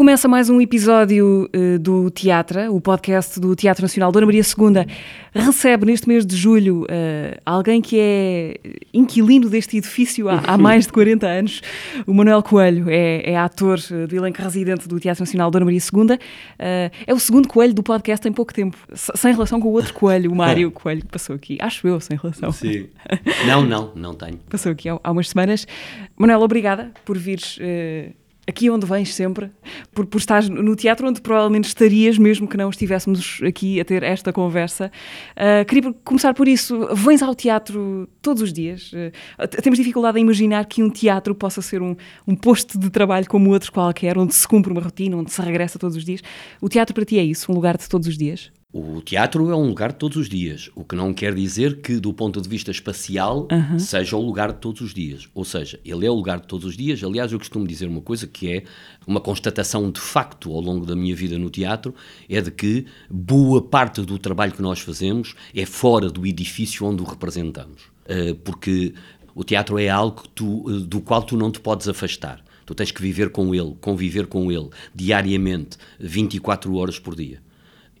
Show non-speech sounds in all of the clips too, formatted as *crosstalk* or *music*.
Começa mais um episódio uh, do Teatro, o podcast do Teatro Nacional. Dona Maria II recebe neste mês de julho uh, alguém que é inquilino deste edifício há, há, mais de 40 anos. O Manuel Coelho é, é ator uh, do elenco residente do Teatro Nacional Dona Maria II. é o segundo coelho do podcast em pouco tempo, sem relação com o outro coelho, o Mário *laughs* Coelho, que passou aqui. Acho eu, sem relação. Sim. Não, não, não tenho. Passou aqui há, há umas semanas. Manuel, obrigada por vires aqui onde vens sempre, por, por estar no teatro onde provavelmente estarias, mesmo que não estivéssemos aqui a ter esta conversa. Uh, queria começar por isso. Vens ao teatro todos os dias? Uh, temos dificuldade em imaginar que um teatro possa ser um, um posto de trabalho como outro qualquer, onde se cumpre uma rotina, onde se regressa todos os dias. O teatro para ti é isso, um lugar de todos os dias? O teatro é um lugar de todos os dias, o que não quer dizer que, do ponto de vista espacial, uhum. seja o lugar de todos os dias. Ou seja, ele é o lugar de todos os dias. Aliás, eu costumo dizer uma coisa que é uma constatação de facto ao longo da minha vida no teatro: é de que boa parte do trabalho que nós fazemos é fora do edifício onde o representamos. Uh, porque o teatro é algo tu, uh, do qual tu não te podes afastar. Tu tens que viver com ele, conviver com ele diariamente, 24 horas por dia.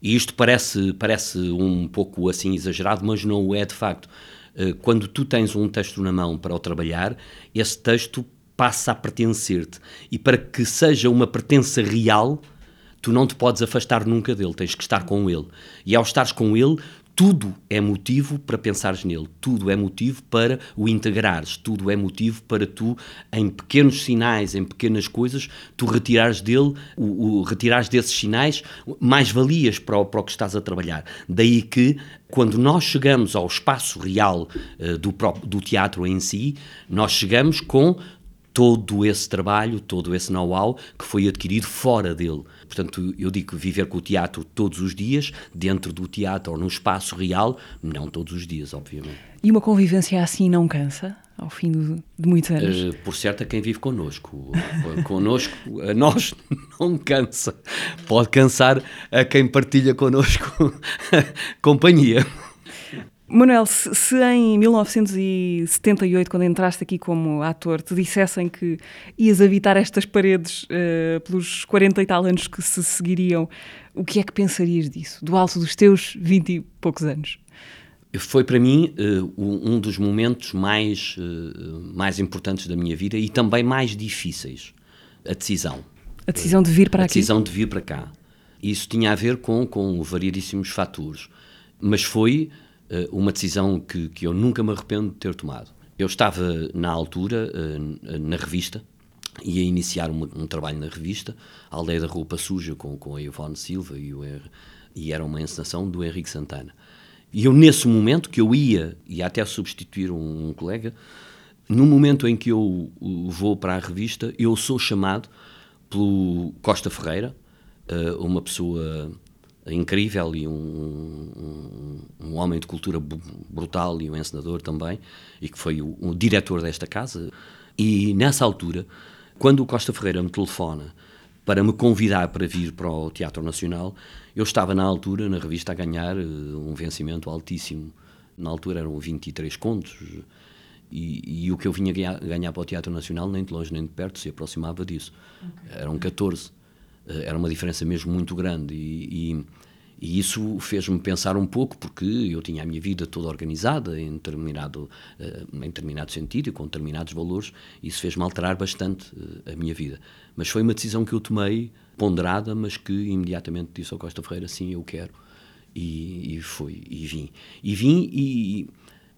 E isto parece, parece um pouco assim exagerado, mas não o é de facto. Eh, quando tu tens um texto na mão para o trabalhar, esse texto passa a pertencer-te. E para que seja uma pertença real, tu não te podes afastar nunca dele, tens que estar com ele. E ao estares com ele, tudo é motivo para pensares nele, tudo é motivo para o integrares, tudo é motivo para tu, em pequenos sinais, em pequenas coisas, tu retirares dele, o, o retirares desses sinais mais valias para o, para o que estás a trabalhar. Daí que, quando nós chegamos ao espaço real uh, do, do teatro em si, nós chegamos com todo esse trabalho, todo esse know-how que foi adquirido fora dele. Portanto, eu digo viver com o teatro todos os dias, dentro do teatro ou no espaço real, não todos os dias, obviamente. E uma convivência assim não cansa? Ao fim de, muitos anos? Uh, por certo, a quem vive connosco. *laughs* connosco, a nós *laughs* não cansa. Pode cansar a quem partilha connosco *laughs* companhia. Manuel, se, se, em 1978, quando entraste aqui como ator, te dissessem que ias habitar estas paredes uh, pelos 40 e tal anos que se seguiriam, o que é que pensarias disso, do alto dos teus 20 e poucos anos? Foi para mim uh, um dos momentos mais, uh, mais importantes da minha vida e também mais difíceis. A decisão. A decisão de vir para a aqui? A decisão de vir para cá. Isso tinha a ver com, com variedíssimos fatores. Mas foi uma decisão que, que eu nunca me arrependo de ter tomado. Eu estava, na altura, eh, na revista, ia iniciar um, um trabalho na revista, a Aldeia da Roupa Suja, com, com a Ivone Silva, e, o, e era uma encenação do Henrique Santana. E eu, nesse momento, que eu ia, ia até substituir um, um colega, no momento em que eu vou para a revista, eu sou chamado pelo Costa Ferreira, eh, uma pessoa incrível e um, um, um, homem de cultura brutal e um encenador também, e que foi o, o, diretor desta casa. E nessa altura, quando o Costa Ferreira me telefona para me convidar para vir para o Teatro Nacional, eu estava na altura, na revista, a ganhar uh, um vencimento altíssimo. Na altura eram 23 contos. E, e o que eu vinha ganhar, ganhar, para o Teatro Nacional, nem de longe nem de perto, se aproximava disso. Okay. Eram 14. Eh, era uma diferença mesmo muito grande e, e, e isso fez-me pensar um pouco porque eu tinha a minha vida toda organizada em determinado, eh, em determinado sentido e com determinados valores e isso fez-me alterar bastante eh, a minha vida. Mas foi uma decisão que eu tomei ponderada, mas que imediatamente disse ao Costa Ferreira, sim, eu quero. E, e fui, e vim. E vim e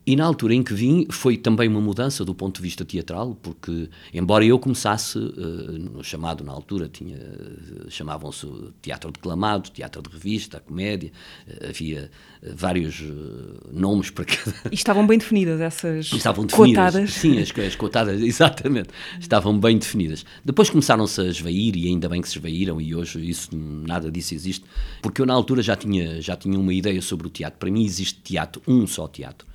e na altura em que vim foi também uma mudança do ponto de vista teatral, porque embora eu começasse uh, no chamado na altura tinha uh, chamavam-se teatro declamado, teatro de revista, comédia, uh, havia vários nomes para cada. *laughs* E estavam bem definidas essas estavam definidas, cotadas. Sim, as, as cotadas, *laughs* exatamente, estavam bem definidas. Depois começaram-se a esvair e ainda bem que se esvaíram e hoje isso nada disso existe, porque eu na altura já tinha já tinha uma ideia sobre o teatro. Para mim existe teatro, um só teatro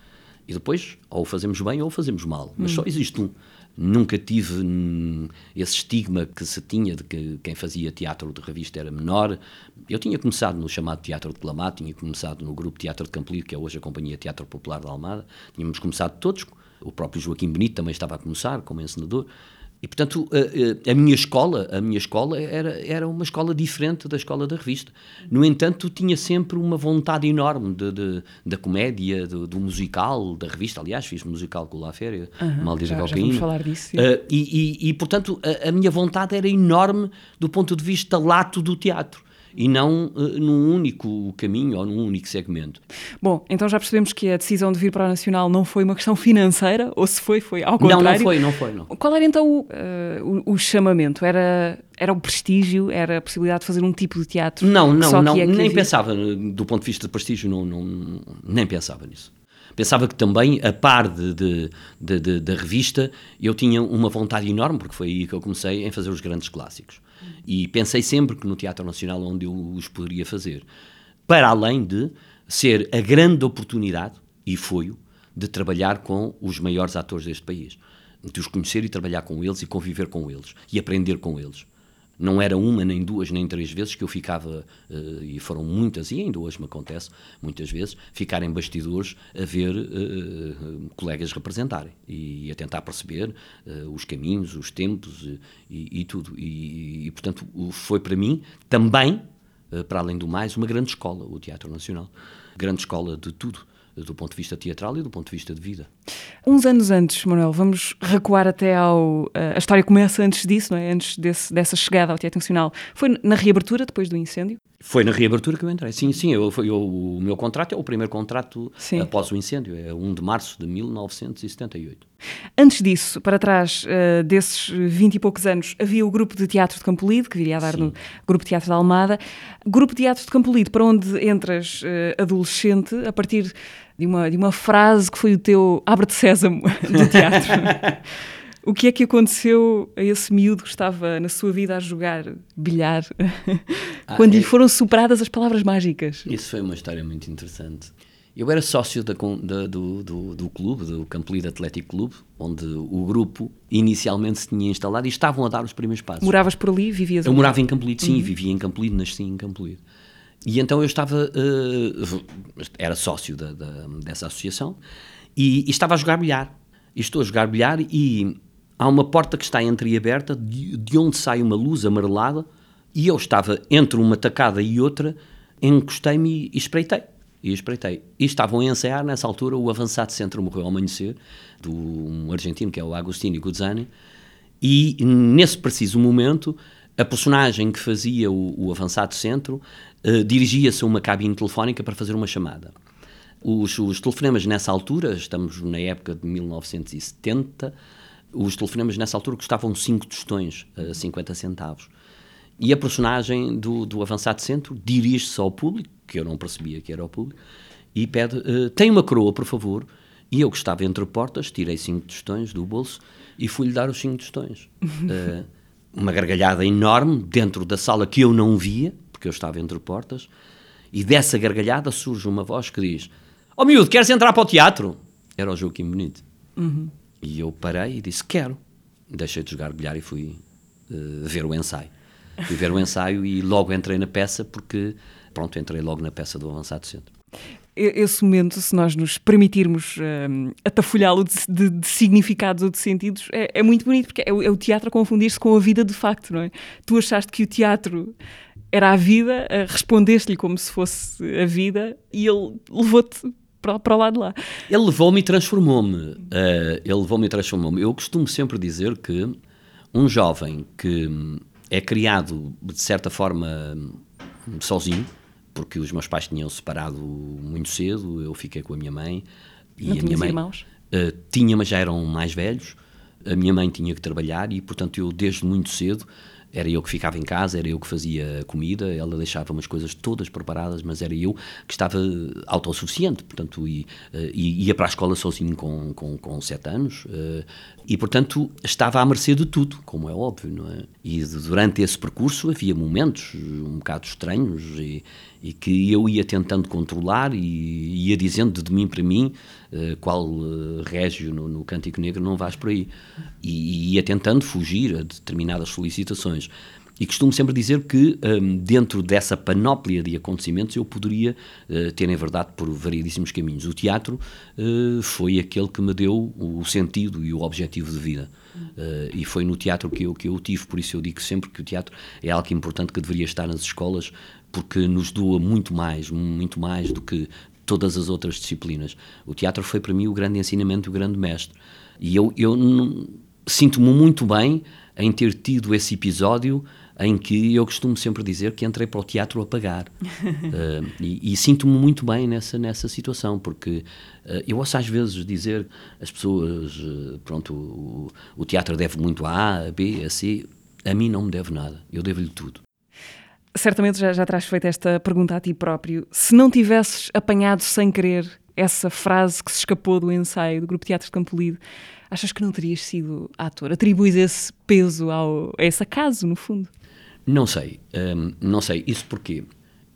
e depois, ou fazemos bem ou fazemos mal, mas hum. só existe um. nunca tive hum, esse estigma que se tinha de que quem fazia teatro de revista era menor. Eu tinha começado no chamado Teatro de Clamar, tinha começado no grupo Teatro de Campolido, que é hoje a Companhia Teatro Popular da Almada. Tínhamos começado todos, o próprio Joaquim Benito também estava a começar como encenador. E, portanto, a, a, minha escola, a minha escola era, era uma escola diferente da escola da revista. No entanto, tinha sempre uma vontade enorme de, de da comédia, do, do, musical, da revista. Aliás, fiz musical com o La Féria, uhum, Maldita já, Cocaína. Já falar disso. Uh, e, e, e, portanto, a, a, minha vontade era enorme do ponto de vista lato do teatro e não uh, num único caminho ou num único segmento. Bom, então já percebemos que a decisão de vir para o Nacional não foi uma questão financeira, ou se foi, foi ao contrário. Não, não foi, não foi. Não. Qual era então o, uh, o, o chamamento? Era era o prestígio, era a possibilidade de fazer um tipo de teatro? Não, não, não, é nem havia? pensava, do ponto de vista de prestígio, não, não, nem pensava nisso. Pensava que também, a par de, de, de, de, da revista, eu tinha uma vontade enorme, porque foi aí que eu comecei, em fazer os grandes clássicos. E pensei sempre que no Teatro Nacional onde eu os poderia fazer. Para além de ser a grande oportunidade, e foi-o, de trabalhar com os maiores atores deste país. De os conhecer e trabalhar com eles e conviver com eles e aprender com eles. Não era uma, nem duas, nem três vezes que eu ficava, uh, e foram muitas, e ainda hoje me acontece, muitas vezes, ficar em bastidores a ver uh, colegas representarem e a tentar perceber uh, os caminhos, os tempos e, e tudo. E, e, portanto, foi para mim também, para além do mais, uma grande escola, o Teatro Nacional. Grande escola de tudo do ponto de vista teatral e do ponto de vista de vida. Uns anos antes, Manuel, vamos recuar até ao. Eh, a história começa antes disso, não é? Antes desse, dessa chegada ao Teatro Nacional. Foi na reabertura, depois do incêndio? Foi na reabertura que eu entrei. Sim, sim. Eu, eu, o meu contrato é o primeiro contrato sim. após o incêndio. É 1 de março de 1978. Antes disso, para trás uh, desses 20 e poucos anos, havia o grupo de teatro de Campolide, que viria a dar sim. no Grupo de Teatro da Almada. Grupo de Teatro de Campolide, para onde entras uh, adolescente, a partir de uma, de uma frase que foi o teu abre-te sésamo do teatro. *laughs* o que é que aconteceu a esse miúdo que estava na sua vida a jogar bilhar ah, quando é... lhe foram superadas as palavras mágicas? Isso foi uma história muito interessante. Eu era sócio da, da, do, do, do, clube, do Campolide Atlético Clube, onde o grupo inicialmente se tinha instalado e estavam a dar os primeiros passos. Moravas por ali? Vivias Eu ali? morava em Campolide, sim, uhum. vivia em Campolide, nasci em Campolide. E então eu estava, uh, era sócio da, da, dessa associação e, e, estava a jogar bilhar. E estou a jogar bilhar e há uma porta que está entreaberta de, de onde sai uma luz amarelada e eu estava entre uma tacada e outra, encostei-me e espreitei. E espreitei. E estavam a ensaiar nessa altura o avançado centro morreu ao amanhecer, do um argentino que é o Agostini Guzzani, e nesse preciso momento a personagem que fazia o, o avançado centro uh, dirigia-se a uma cabine telefónica para fazer uma chamada. Os, os, telefonemas nessa altura, estamos na época de 1970, os telefonemas nessa altura custavam 5 tostões, uh, 50 centavos. E a personagem do, do avançado centro dirige-se ao público, que eu não percebia que era o público, e pede: uh, Tem uma coroa, por favor. E eu, que estava entre portas, tirei 5 tostões do bolso e fui-lhe dar os 5 tostões. uh, *laughs* uma gargalhada enorme dentro da sala que eu não via, porque eu estava entre portas, e dessa gargalhada surge uma voz que diz: Ó oh, miúdo, queres entrar para o teatro? Era o Joaquim Bonito. Uhum. E eu parei e disse: Quero. Deixei de jogar bilhar e fui uh, ver o ensaio. Fui ver o ensaio e logo entrei na peça, porque, pronto, entrei logo na peça do Avançado Centro esse momento, se nós nos permitirmos um, atafolhá-lo de, de, de, significados ou de sentidos, é, é muito bonito, porque é, é o teatro a confundir-se com a vida de facto, não é? Tu achaste que o teatro era a vida, respondeste-lhe como se fosse a vida e ele levou-te para, para o lado de lá. Ele levou-me e transformou-me. Uh, ele levou-me e transformou-me. Eu costumo sempre dizer que um jovem que é criado de certa forma sozinho, porque os meus pais tinham separado muito cedo, eu fiquei com a minha mãe. E Não a minha mãe irmãos? Uh, tinha, mas já eram mais velhos. A minha mãe tinha que trabalhar e, portanto, eu desde muito cedo era eu que ficava em casa, era eu que fazia comida, ela deixava umas coisas todas preparadas, mas era eu que estava autossuficiente, portanto, e, e ia para a escola sozinho com, com, com sete anos, e portanto estava à mercê de tudo, como é óbvio, não é? E durante esse percurso havia momentos um bocado estranhos e, e que eu ia tentando controlar e ia dizendo de mim para mim qual uh, régio no, no Cântico Negro não vais por aí e, e ia tentando fugir a determinadas solicitações e costumo sempre dizer que, um, dentro dessa panóplia de acontecimentos, eu poderia uh, ter, em verdade, por variedíssimos caminhos. O teatro uh, foi aquele que me deu o sentido e o objetivo de vida. Uh, e foi no teatro que eu, que eu tive, por isso eu digo sempre que o teatro é algo importante que deveria estar nas escolas, porque nos doa muito mais, muito mais do que todas as outras disciplinas. O teatro foi para mim o grande ensinamento o grande mestre. E eu, eu sinto-me muito bem em ter tido esse episódio em que eu costumo sempre dizer que entrei para o teatro a pagar. uh, *laughs* e, e sinto-me muito bem nessa, nessa situação, porque uh, eu ouço às vezes dizer as pessoas, uh, pronto, o, o, teatro deve muito a A, a B, a C. A mim não me deve nada, eu devo-lhe tudo. Certamente já, já terás feito esta pergunta a ti próprio. Se não tivesses apanhado sem querer essa frase que se escapou do ensaio do Grupo Teatro de Campolido, achas que não terias sido ator? Atribuis esse peso ao, a esse acaso, no fundo? Não sei, hum, não sei. Isso porque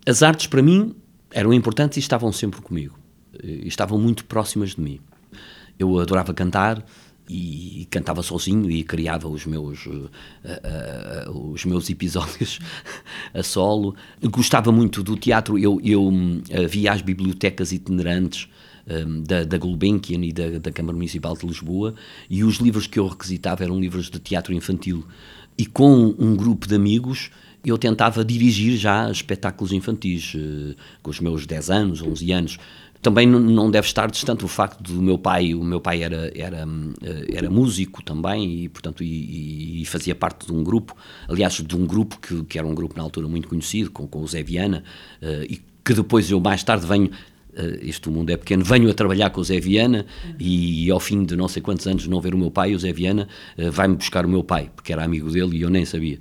as artes para mim eram importantes e estavam sempre comigo. E estavam muito próximas de mim. Eu adorava cantar e cantava sozinho e criava os meus uh, uh, os meus *laughs* episódios a solo. Gostava muito do teatro. Eu, eu uh, via as bibliotecas itinerantes um, da, da Gulbenkian e da, da Câmara Municipal de Lisboa e os livros que eu requisitava eram livros de teatro infantil e com um grupo de amigos eu tentava dirigir já espetáculos infantis, com os meus 10 anos, 11 anos. Também não deve estar distante o facto do meu pai, o meu pai era, era, eh, era músico também e, portanto, e, e fazia parte de um grupo, aliás, de um grupo que, que era um grupo na altura muito conhecido, com, com o Zé Viana, uh, e que depois eu mais tarde venho uh, este mundo é pequeno, venho a trabalhar com o Zé Viana e, e, ao fim de não sei quantos anos não ver o meu pai, o Zé Viana vai-me buscar o meu pai, porque era amigo dele e eu nem sabia.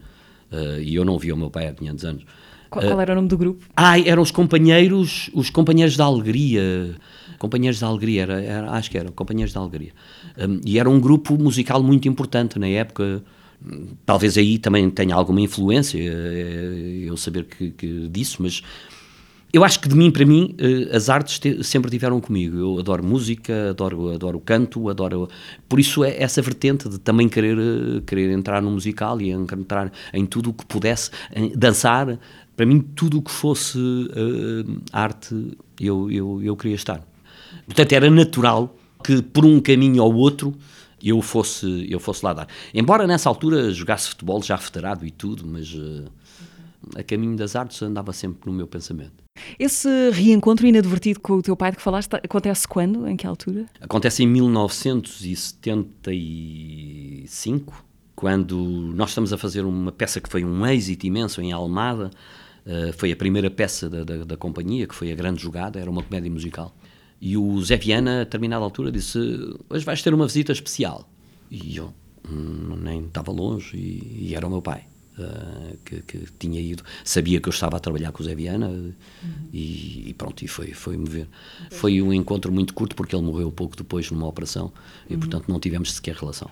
E eu não via o meu pai há 500 anos. Qual, qual, era o nome do grupo? Ah, eram os companheiros, os companheiros da alegria. Companheiros da Alegria, era, era, acho que eram Companheiros da Alegria. Um, e era um grupo musical muito importante na época. Talvez aí também tenha alguma influência eu saber que, que disso, mas eu acho que de mim para mim eh, as artes te, sempre tiveram comigo. Eu adoro música, adoro adoro canto, adoro por isso é essa vertente de também querer eh, querer entrar no musical e entrar em tudo o que pudesse dançar. Para mim tudo o que fosse uh, arte eu, eu eu queria estar. Portanto era natural que por um caminho ou outro eu fosse eu fosse lá dar. Embora nessa altura jogasse futebol já federado e tudo, mas uh, a caminho das artes andava sempre no meu pensamento. Esse reencontro inadvertido com o teu pai de que falaste acontece quando? Em que altura? Acontece em 1975, quando nós estamos a fazer uma peça que foi um êxito imenso em Almada. Uh, foi a primeira peça da, da, da, companhia, que foi a grande jogada, era uma comédia musical. E o Zé Viana, a determinada altura, disse: Hoje vais ter uma visita especial. E eu hum, nem estava longe, e, e era o meu pai. Uh, que, que, tinha ido, sabia que eu estava a trabalhar com o Zé Viana uhum. e, e, pronto, e foi, foi me ver. Foi um encontro muito curto porque ele morreu pouco depois numa operação e uhum. portanto não tivemos sequer relação.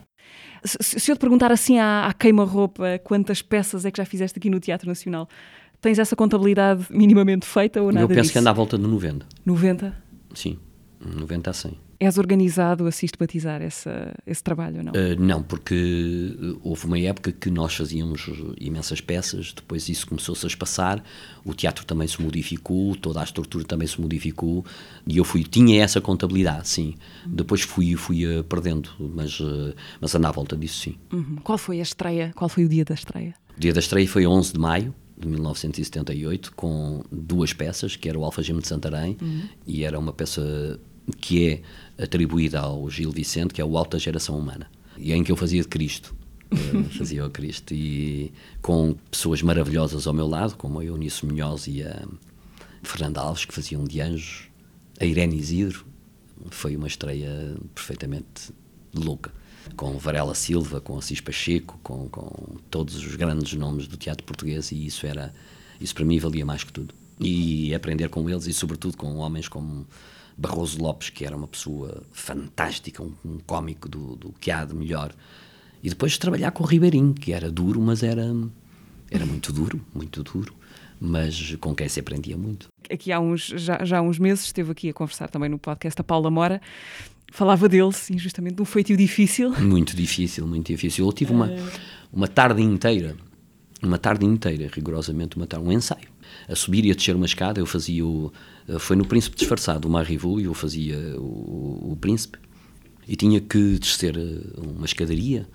Se, se eu te perguntar assim à, à queima-roupa, quantas peças é que já fizeste aqui no Teatro Nacional? Tens essa contabilidade minimamente feita ou nada Eu penso disso? que anda à volta de 90. 90? Sim, 90 a 100. És organizado a sistematizar essa, esse trabalho ou não? Uh, não, porque houve uma época que nós fazíamos imensas peças, depois isso começou-se a espaçar, o teatro também se modificou, toda a estrutura também se modificou e eu fui, tinha essa contabilidade, sim. Uhum. Depois fui, fui uh, perdendo, mas, uh, mas anda à volta disso, sim. Uhum. Qual foi a estreia? Qual foi o dia da estreia? O dia da estreia foi 11 de maio de 1978, com duas peças, que era o Alfagema de Santarém uhum. e era uma peça que é atribuída ao Gil Vicente, que é o Alta Geração Humana, e em que eu fazia de Cristo. *laughs* fazia o Cristo e com pessoas maravilhosas ao meu lado, como a Eunice Munhoz e a Fernanda Alves, que faziam de anjos, a Irene Isidro, foi uma estreia perfeitamente louca. Com Varela Silva, com Assis Pacheco, com, com todos os grandes nomes do teatro português e isso era isso para mim valia mais que tudo. E aprender com eles e sobretudo com homens como Barroso Lopes, que era uma pessoa fantástica, um, um cómico do, do que há de melhor. E depois trabalhar com o Ribeirinho, que era duro, mas era, era muito duro, muito duro, mas com quem se aprendia muito. Aqui há uns, já, já há uns meses esteve aqui a conversar também no podcast a Paula Mora, falava dele, sim, justamente de um feitio difícil. Muito difícil, muito difícil. Eu tive uma, uma tarde inteira, uma tarde inteira, rigorosamente uma tarde, um ensaio. A subir e a descer uma escada, eu fazia o... Foi no Príncipe Disfarçado, o Marivu, e eu fazia o, o Príncipe. E tinha que descer eh, uma escadaria,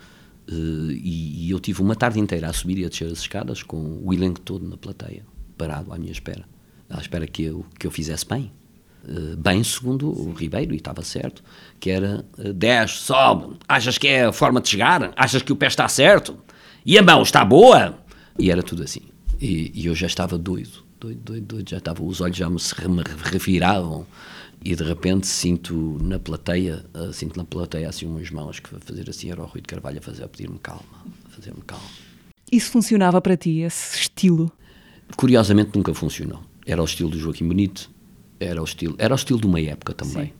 e, e, eu tive uma tarde inteira a subir e a descer as escadas com o elenco todo na plateia, parado à minha espera, à espera que eu, que eu fizesse bem. Uh, bem segundo o Ribeiro, e estava certo, que era uh, 10, sobe, achas que é a forma de chegar? Achas que o pé está certo? E a mão está boa? E era tudo assim. E, e eu já estava doido, doido, doido, doido, já estava, os olhos já me, me reviravam e de repente sinto na plateia, uh, sinto na plateia assim umas mãos que fazer assim, era o Rui de Carvalho a, fazer, a pedir-me calma, a fazer-me calma. Isso funcionava para ti, esse estilo? Curiosamente nunca funcionou. Era o estilo do Joaquim Bonito, era o estilo, era o estilo de uma época também. Sim.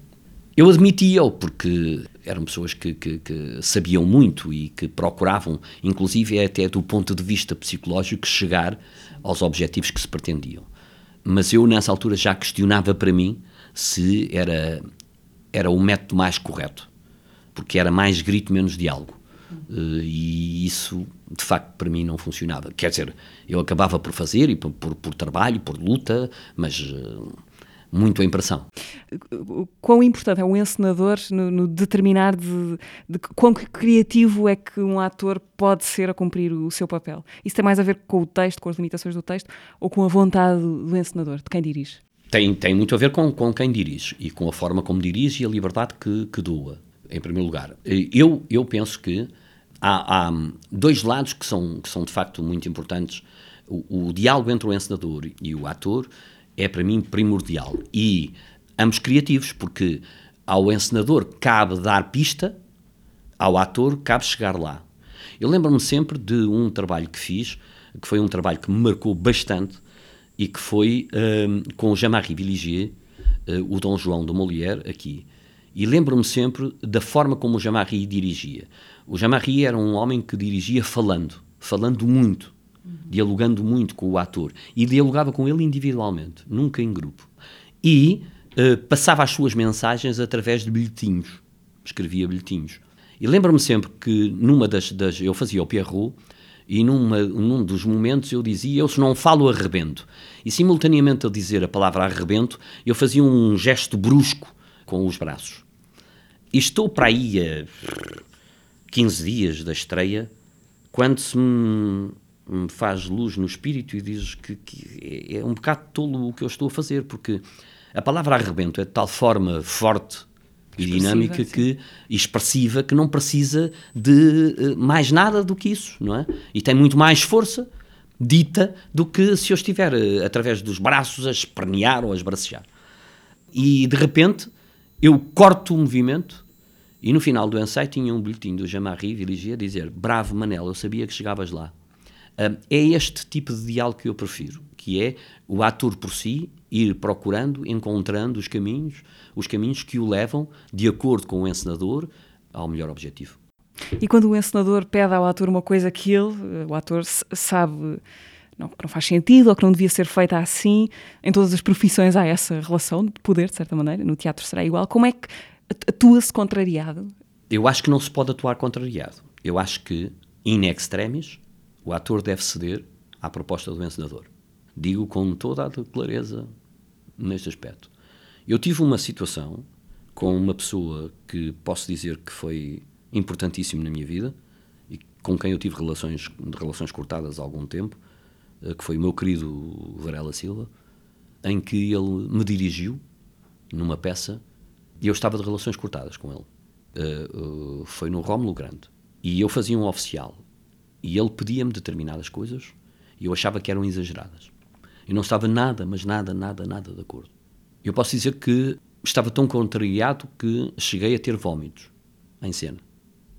Eu admitia-o, porque eram pessoas que, que, que, sabiam muito e que procuravam, inclusive até do ponto de vista psicológico, chegar aos objetivos que se pretendiam. Mas eu, nessa altura, já questionava para mim se era, era o método mais correto, porque era mais grito, menos diálogo. Uh, e isso, de facto, para mim não funcionava. Quer dizer, eu acabava por fazer, e por, por, por trabalho, por luta, mas uh, muito a impressão. Quão importante é um encenador no, no determinar de, de, quão criativo é que um ator pode ser a cumprir o seu papel? Isso tem mais a ver com o texto, com as limitações do texto, ou com a vontade do encenador, de quem dirige? tem, tem muito a ver com, com quem dirige e com a forma como dirige e a liberdade que, que doa, em primeiro lugar. Eu, eu penso que há, há dois lados que são, que são de facto muito importantes. O, o diálogo entre o encenador e o ator é para mim primordial e ambos criativos, porque ao encenador cabe dar pista, ao ator cabe chegar lá. Eu lembro-me sempre de um trabalho que fiz, que foi um trabalho que me marcou bastante, e que foi um, com o Jean-Marie Villigier, uh, o Dom João de Molière, aqui. E lembro-me sempre da forma como o Jean-Marie dirigia. O Jean-Marie era um homem que dirigia falando, falando muito, uhum. dialogando muito com o ator. E dialogava com ele individualmente, nunca em grupo. E uh, passava as suas mensagens através de bilhetinhos. Escrevia bilhetinhos. E lembro-me sempre que numa das, das. Eu fazia o Pierrot e numa, num dos momentos eu dizia, eu se não falo arrebento. E simultaneamente a dizer a palavra arrebento, eu fazia um gesto brusco com os braços. E estou para aí a 15 dias da estreia, quando se me, me faz luz no espírito e diz que, que, é um bocado tolo o que eu estou a fazer, porque a palavra arrebento é de tal forma forte e dinâmica que expressiva que não precisa de uh, mais nada do que isso, não é? E tem muito mais força dita do que se eu estiver uh, através dos braços a espernear ou a esbracejar. E de repente eu corto o movimento e no final do ensaio tinha um bilhetinho do Jean-Marie Villigier a dizer bravo Manel, eu sabia que chegavas lá. É este tipo de diálogo que eu prefiro, que é o ator por si ir procurando, encontrando os caminhos, os caminhos que o levam, de acordo com o encenador, ao melhor objetivo. E quando o encenador pede ao ator uma coisa que ele, o ator sabe não, que não faz sentido ou que não devia ser feita assim, em todas as profissões há essa relação de poder, de certa maneira, no teatro será igual. Como é que atua-se contrariado? Eu acho que não se pode atuar contrariado. Eu acho que, in extremis, o ator deve ceder à proposta do encenador. Digo com toda a clareza neste aspecto. Eu tive uma situação com uma pessoa que posso dizer que foi importantíssimo na minha vida e com quem eu tive relações, relações cortadas há algum tempo, eh, que foi o meu querido Varela Silva, em que ele me dirigiu numa peça e eu estava de relações cortadas com ele. Uh, uh, foi no Rómulo Grande. E eu fazia um oficial. E ele pedia-me determinadas coisas e eu achava que eram exageradas. E não estava nada, mas nada, nada, nada de acordo. Eu posso dizer que estava tão contrariado que cheguei a ter vômitos em cena.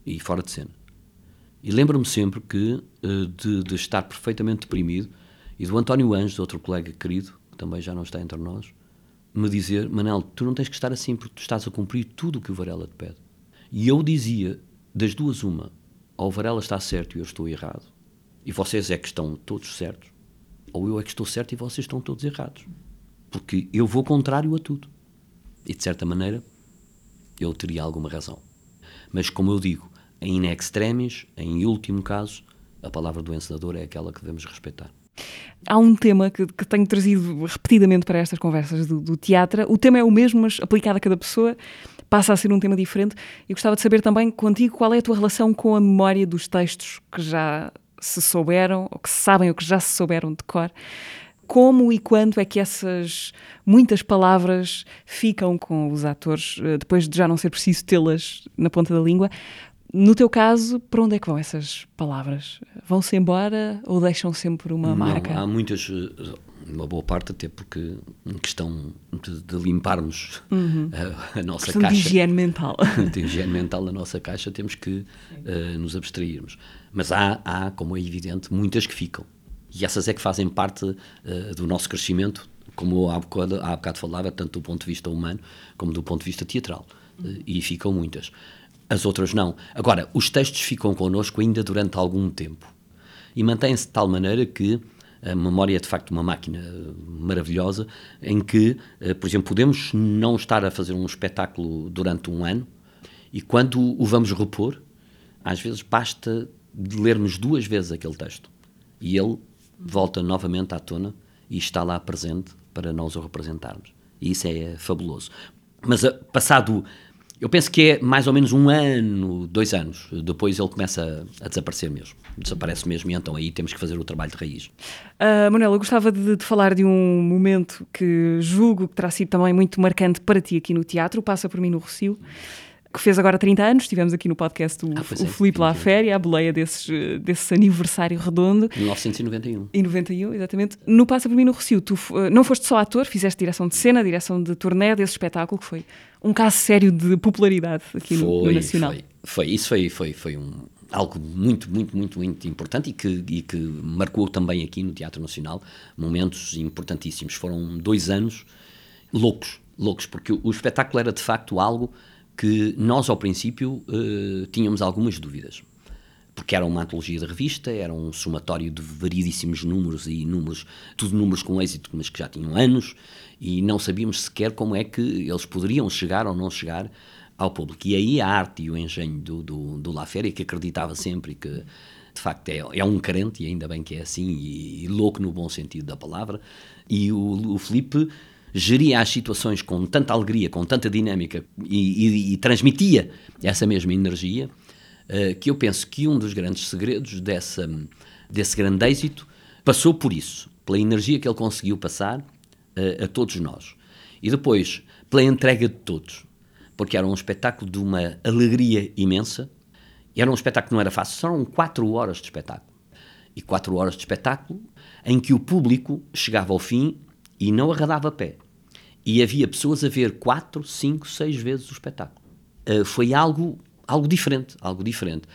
e fora de cena. E lembro-me sempre que uh, de, de, estar perfeitamente deprimido e do António Anjos, outro colega querido, que também já não está entre nós, me dizer: Manel, tu não tens que estar assim porque tu estás a cumprir tudo o que o Varela te pede. E eu dizia, das duas, uma, ou o Varela está certo e eu estou errado, e vocês é que estão todos certos, ou eu é que estou certo e vocês estão todos errados. Porque eu vou contrário a tudo. E de certa maneira, eu teria alguma razão. Mas como eu digo, em extremis, em último caso, a palavra do encenador é aquela que devemos respeitar. Há um tema que, que tenho trazido repetidamente para estas conversas do, do, teatro. O tema é o mesmo, mas aplicado a cada pessoa passa a ser um tema diferente. E gostava de saber também contigo qual é a tua relação com a memória dos textos que já se souberam, ou que se sabem, ou que já se souberam de cor. Como e quando é que essas muitas palavras ficam com os atores, eh, depois de já não ser preciso tê-las na ponta da língua? No teu caso, para onde é que vão essas palavras? Vão-se embora ou deixam sempre uma Não, marca? Há muitas, eh, uma boa parte, até porque em questão de, de limparmos uhum. *laughs* a, a, nossa questão caixa. *laughs* De higiene mental. de higiene mental da nossa caixa, temos que uh, nos abstrairmos. Mas há, há, como é evidente, muitas que ficam. E essas é que fazem parte uh, do nosso crescimento, como há bocado, há bocado falava, tanto do ponto de vista humano como do ponto de vista teatral. Uh, e ficam muitas as outras não. Agora, os textos ficam connosco ainda durante algum tempo e mantêm-se de tal maneira que a memória é de facto uma máquina maravilhosa em que, eh, por exemplo, podemos não estar a fazer um espetáculo durante um ano e quando o vamos repor, às vezes basta lermos duas vezes aquele texto e ele volta novamente à tona e está lá presente para nós o representarmos. E isso é fabuloso. Mas eh, passado eu penso que é mais ou menos um ano, dois anos, depois ele começa a, desaparecer mesmo. Desaparece mesmo e então aí temos que fazer o trabalho de raiz. Uh, Manuela, eu gostava de, de, falar de um momento que julgo que terá sido também muito marcante para ti aqui no teatro, Passa por mim no Rocio, que fez agora 30 anos, tivemos aqui no podcast o, ah, o é, Filipe lá à féria, a boleia desses, desse aniversário redondo. 1991. Em 91, exatamente. No Passa por mim no Rocio, tu uh, não foste só ator, fizeste direção de cena, direção de turnê desse espetáculo, que foi um caso sério de popularidade aqui foi, no, no, Nacional. Foi, foi, isso foi, foi, foi um, algo muito, muito, muito, muito importante e que, e que marcou também aqui no Teatro Nacional momentos importantíssimos. Foram dois anos loucos, loucos, porque o, o espetáculo era de facto algo que nós, ao princípio, uh, tínhamos algumas dúvidas. Porque era uma antologia de revista, era um somatório de variedíssimos números e números, tudo números com êxito, mas que já tinham anos, e não sabíamos sequer como é que eles poderiam chegar ou não chegar ao público. E aí a arte e o engenho do, do, do La Féria, que acreditava sempre que de facto é, é um crente, e ainda bem que é assim, e, e louco no bom sentido da palavra, e o, o Felipe geria as situações com tanta alegria, com tanta dinâmica e, e, e transmitia essa mesma energia, uh, que eu penso que um dos grandes segredos dessa, desse grande êxito passou por isso, pela energia que ele conseguiu passar a, a todos nós. E depois, pela entrega de todos, porque era um espetáculo de uma alegria imensa, era um espetáculo que não era fácil, são quatro horas de espetáculo. E quatro horas de espetáculo em que o público chegava ao fim e não arradava pé. E havia pessoas a ver quatro, cinco, seis vezes o espetáculo. Uh, foi algo, algo diferente, algo diferente.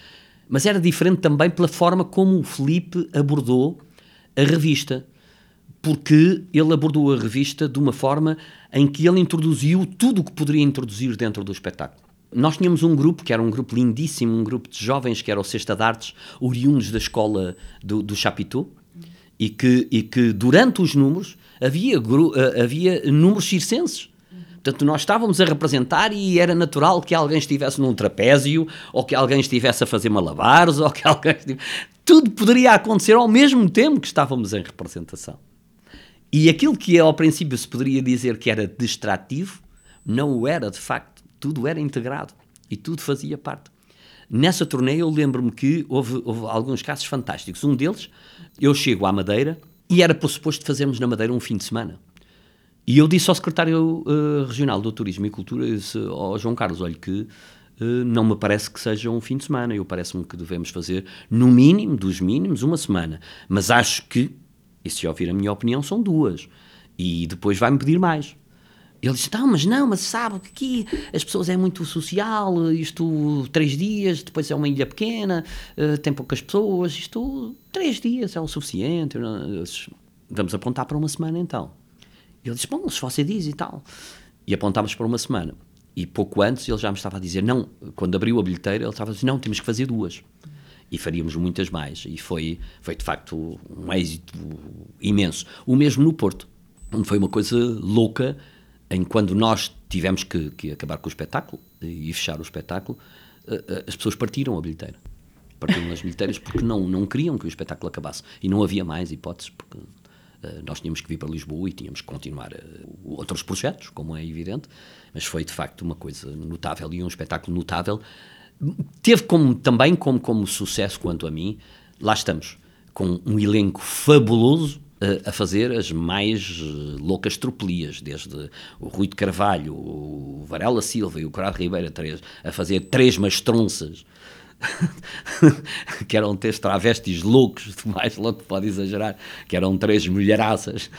Mas era diferente também pela forma como o Felipe abordou a revista porque ele abordou a revista de uma forma em que ele introduziu tudo o que poderia introduzir dentro do espetáculo. Nós tínhamos um grupo, que era um grupo lindíssimo, um grupo de jovens, que era o Sexta de Artes, oriundos da escola do, do Chapitou, e que, e que durante os números havia, eh, havia números circenses. Portanto, nós estávamos a representar e era natural que alguém estivesse num trapézio, ou que alguém estivesse a fazer malabares, *laughs* ou que alguém estivesse... Tudo poderia acontecer ao mesmo tempo que estávamos em representação. E aquilo que ao princípio se poderia dizer que era distrativo, não o era de facto. Tudo era integrado e tudo fazia parte. Nessa turnê eu lembro-me que houve, houve, alguns casos fantásticos. Um deles, eu chego à Madeira e era por suposto fazermos na Madeira um fim de semana. E eu disse ao secretário uh, regional do Turismo e Cultura, disse, ao João Carlos, olha que uh, não me parece que seja um fim de semana. Eu parece-me que devemos fazer, no mínimo, dos mínimos, uma semana. Mas acho que e se ouvir a minha opinião, são duas. E depois vai-me pedir mais. Ele disse: Não, mas não, mas sabe que aqui as pessoas é muito social, isto três dias, depois é uma ilha pequena, uh, tem poucas pessoas, isto três dias é o suficiente. Vamos apontar para uma semana então. Ele disse: Bom, se você diz e tal. E apontámos para uma semana. E pouco antes ele já me estava a dizer: Não, quando abriu a bilheteira, ele estava a dizer: Não, temos que fazer duas. E faríamos muitas mais. E foi, foi de facto um êxito imenso. O mesmo no Porto, onde foi uma coisa louca em quando nós tivemos que, que, acabar com o espetáculo e fechar o espetáculo, eh, eh, as pessoas partiram a bilheteira. Partiram as bilheteiras porque não, não queriam que o espetáculo acabasse. E não havia mais hipóteses, porque uh, nós tínhamos que vir para Lisboa e tínhamos que continuar outros projetos, como é evidente, mas foi de facto uma coisa notável e um espetáculo notável. Teve como, também como, como sucesso, quanto a mim, lá estamos, com um elenco fabuloso, a fazer as mais eh, loucas tropelias, desde o Rui de Carvalho, o Varela Silva e o Corrado Ribeiro a fazer três mastronças, *laughs* que eram três travestis loucos, mais louco pode exagerar, que eram três mulheraças.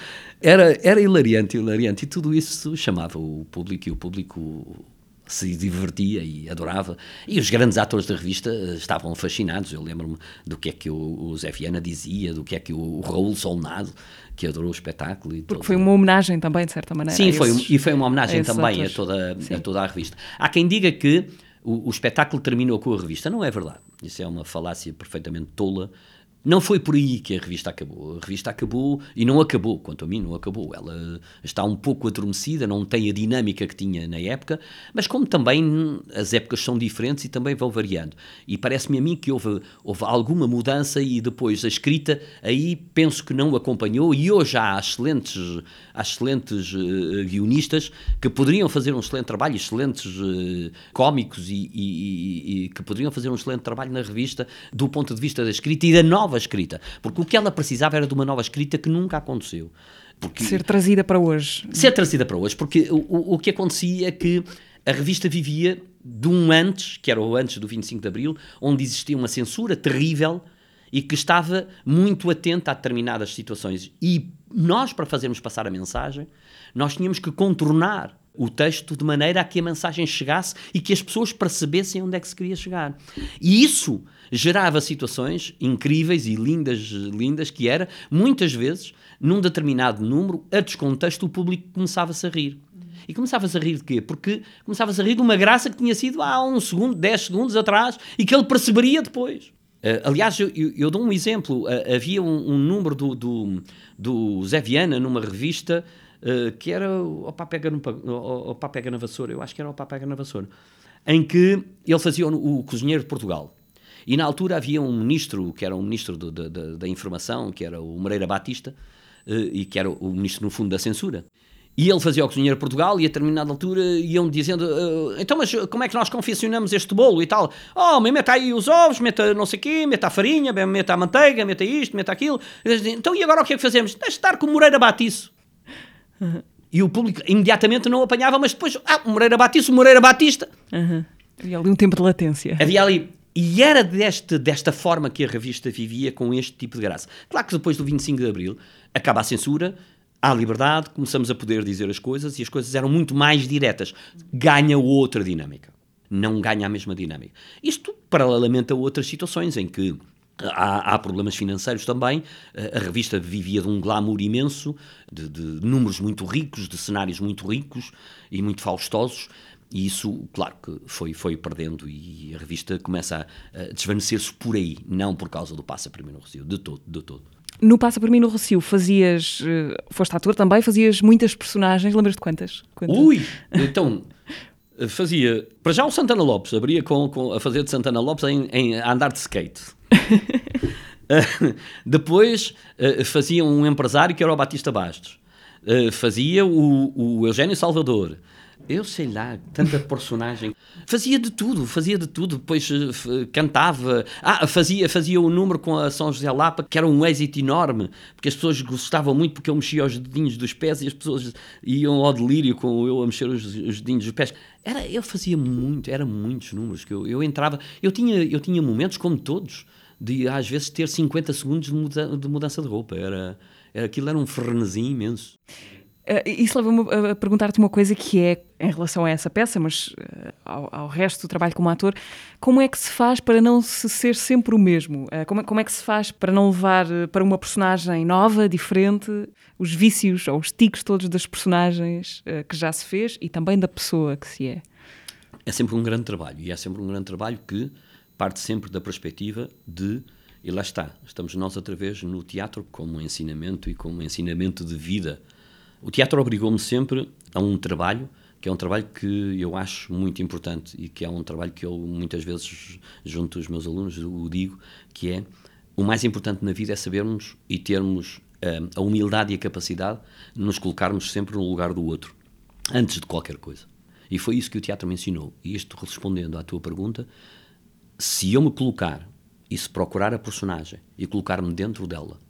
Era, era hilariante, hilariante, e tudo isso chamava o público, e o público se divertia e adorava. E os grandes atores da revista estavam fascinados. Eu lembro-me do que é que o, o Zé Viana dizia, do que é que o, Raul Solnado, que adorou o espetáculo. Porque todo. foi uma homenagem também, de certa maneira. Sim, foi, e foi uma homenagem também a toda, a toda a revista. Há quem diga que o, o espetáculo terminou com a revista. Não é verdade. Isso é uma falácia perfeitamente tola não foi por aí que a revista acabou. A revista acabou e não acabou, quanto a mim, não acabou. Ela está um pouco adormecida, não tem a dinâmica que tinha na época, mas como também as épocas são diferentes e também vão variando. E parece-me a mim que houve, houve alguma mudança e depois a escrita aí penso que não acompanhou. E hoje há excelentes, há excelentes uh, guionistas que poderiam fazer um excelente trabalho, excelentes uh, cómicos e, e, e, e que poderiam fazer um excelente trabalho na revista do ponto de vista da escrita e da nova nova escrita. Porque o que ela precisava era de uma nova escrita que nunca aconteceu. Porque, ser trazida para hoje. Ser trazida para hoje, porque o, o que acontecia é que a revista vivia de um antes, que era o antes do 25 de Abril, onde existia uma censura terrível e que estava muito atenta a determinadas situações. E nós, para fazermos passar a mensagem, nós tínhamos que contornar o texto de maneira a que a mensagem chegasse e que as pessoas percebessem onde é que se queria chegar. E isso gerava situações incríveis e lindas, lindas que era, muitas vezes, num determinado número, a descontexto, o público começava-se a rir. E começava-se a rir de quê? Porque começava-se a rir de uma graça que tinha sido há um segundo, dez segundos atrás e que ele perceberia depois. Uh, aliás, eu, eu, dou um exemplo. Uh, havia um, um número do, do, do Zé Viana numa revista uh, que era o Pá Pega, no, o, Pá Pega na Vassoura, eu acho que era o Pá Pega na Vassoura, em que ele fazia o, o cozinheiro de Portugal. E na altura havia um ministro, que era um ministro da, Informação, que era o Moreira Batista, uh, e que era o ministro, no fundo, da censura. E ele fazia o cozinheiro de Portugal e a determinada altura iam dizendo uh, então mas como é que nós confeccionamos este bolo e tal? Oh, mas meta aí os ovos, meta não sei o quê, meta a farinha, meta a manteiga, meta isto, meta aquilo. Então e agora o que é que fazemos? Deixa estar com o Moreira Batiço. Uhum. E o público imediatamente não apanhava, mas depois, ah, o Moreira Batista, o Moreira Batista. Uhum. Havia ali um tempo de latência. Havia ali. E era deste, desta forma que a revista vivia com este tipo de graça. Claro que depois do 25 de Abril acaba a censura, há liberdade, começamos a poder dizer as coisas e as coisas eram muito mais diretas. Ganha outra dinâmica. Não ganha a mesma dinâmica. Isto paralelamente a outras situações em que Há, há, problemas financeiros também. A revista vivia de um glamour imenso, de, de, números muito ricos, de cenários muito ricos e muito faustosos. E isso, claro que foi, foi perdendo e a revista começa a, a desvanecer-se por aí, não por causa do Passa Mim no Recio, de todo, de todo. No Passa Por Mim no Recio fazias, eh, foste ator também, fazias muitas personagens, lembras de quantas? quantas? Ui! *laughs* Então, fazia, para já o Santana Lopes, abria com, com a fazer de Santana Lopes em, em andar de skate. *laughs* depois uh, fazia um empresário que era o Batista Bastos. Uh, fazia o, o Eugênio Salvador. Eu sei lá, tanta personagem. Fazia de tudo, fazia de tudo. Depois uh, cantava. Ah, fazia, fazia o um número com a São José Lapa, que era um êxito enorme, porque as pessoas gostavam muito, porque eu mexia os dedinhos dos pés e as pessoas iam ao delírio com eu a mexer os, os dedinhos dos pés. Era, eu fazia muito, eram muitos números que eu, eu entrava. Eu tinha, eu tinha momentos, como todos, de às vezes ter 50 segundos de, muda, de mudança de roupa. Era, era, aquilo era um frenesim imenso. Uh, isso leva-me a perguntar-te uma coisa que é, em relação a essa peça, mas uh, ao, ao, resto do trabalho como ator, como é que se faz para não se ser sempre o mesmo? Uh, como, como, é que se faz para não levar para uma personagem nova, diferente, os vícios ou os tiques todos das personagens que já se fez e também da pessoa que se é? É sempre um grande trabalho e é sempre um grande trabalho que parte sempre da perspectiva de e lá está, estamos nós outra vez no teatro como ensinamento e como ensinamento de vida. O teatro obrigou-me sempre a um trabalho que é um trabalho que eu acho muito importante e que é um trabalho que eu muitas vezes junto aos meus alunos o digo que é o mais importante na vida é sabermos e termos uh, a humildade e a capacidade de nos colocarmos sempre no lugar do outro antes de qualquer coisa. E foi isso que o teatro me ensinou. E isto respondendo à tua pergunta se eu me colocar e se procurar a personagem e colocar-me dentro dela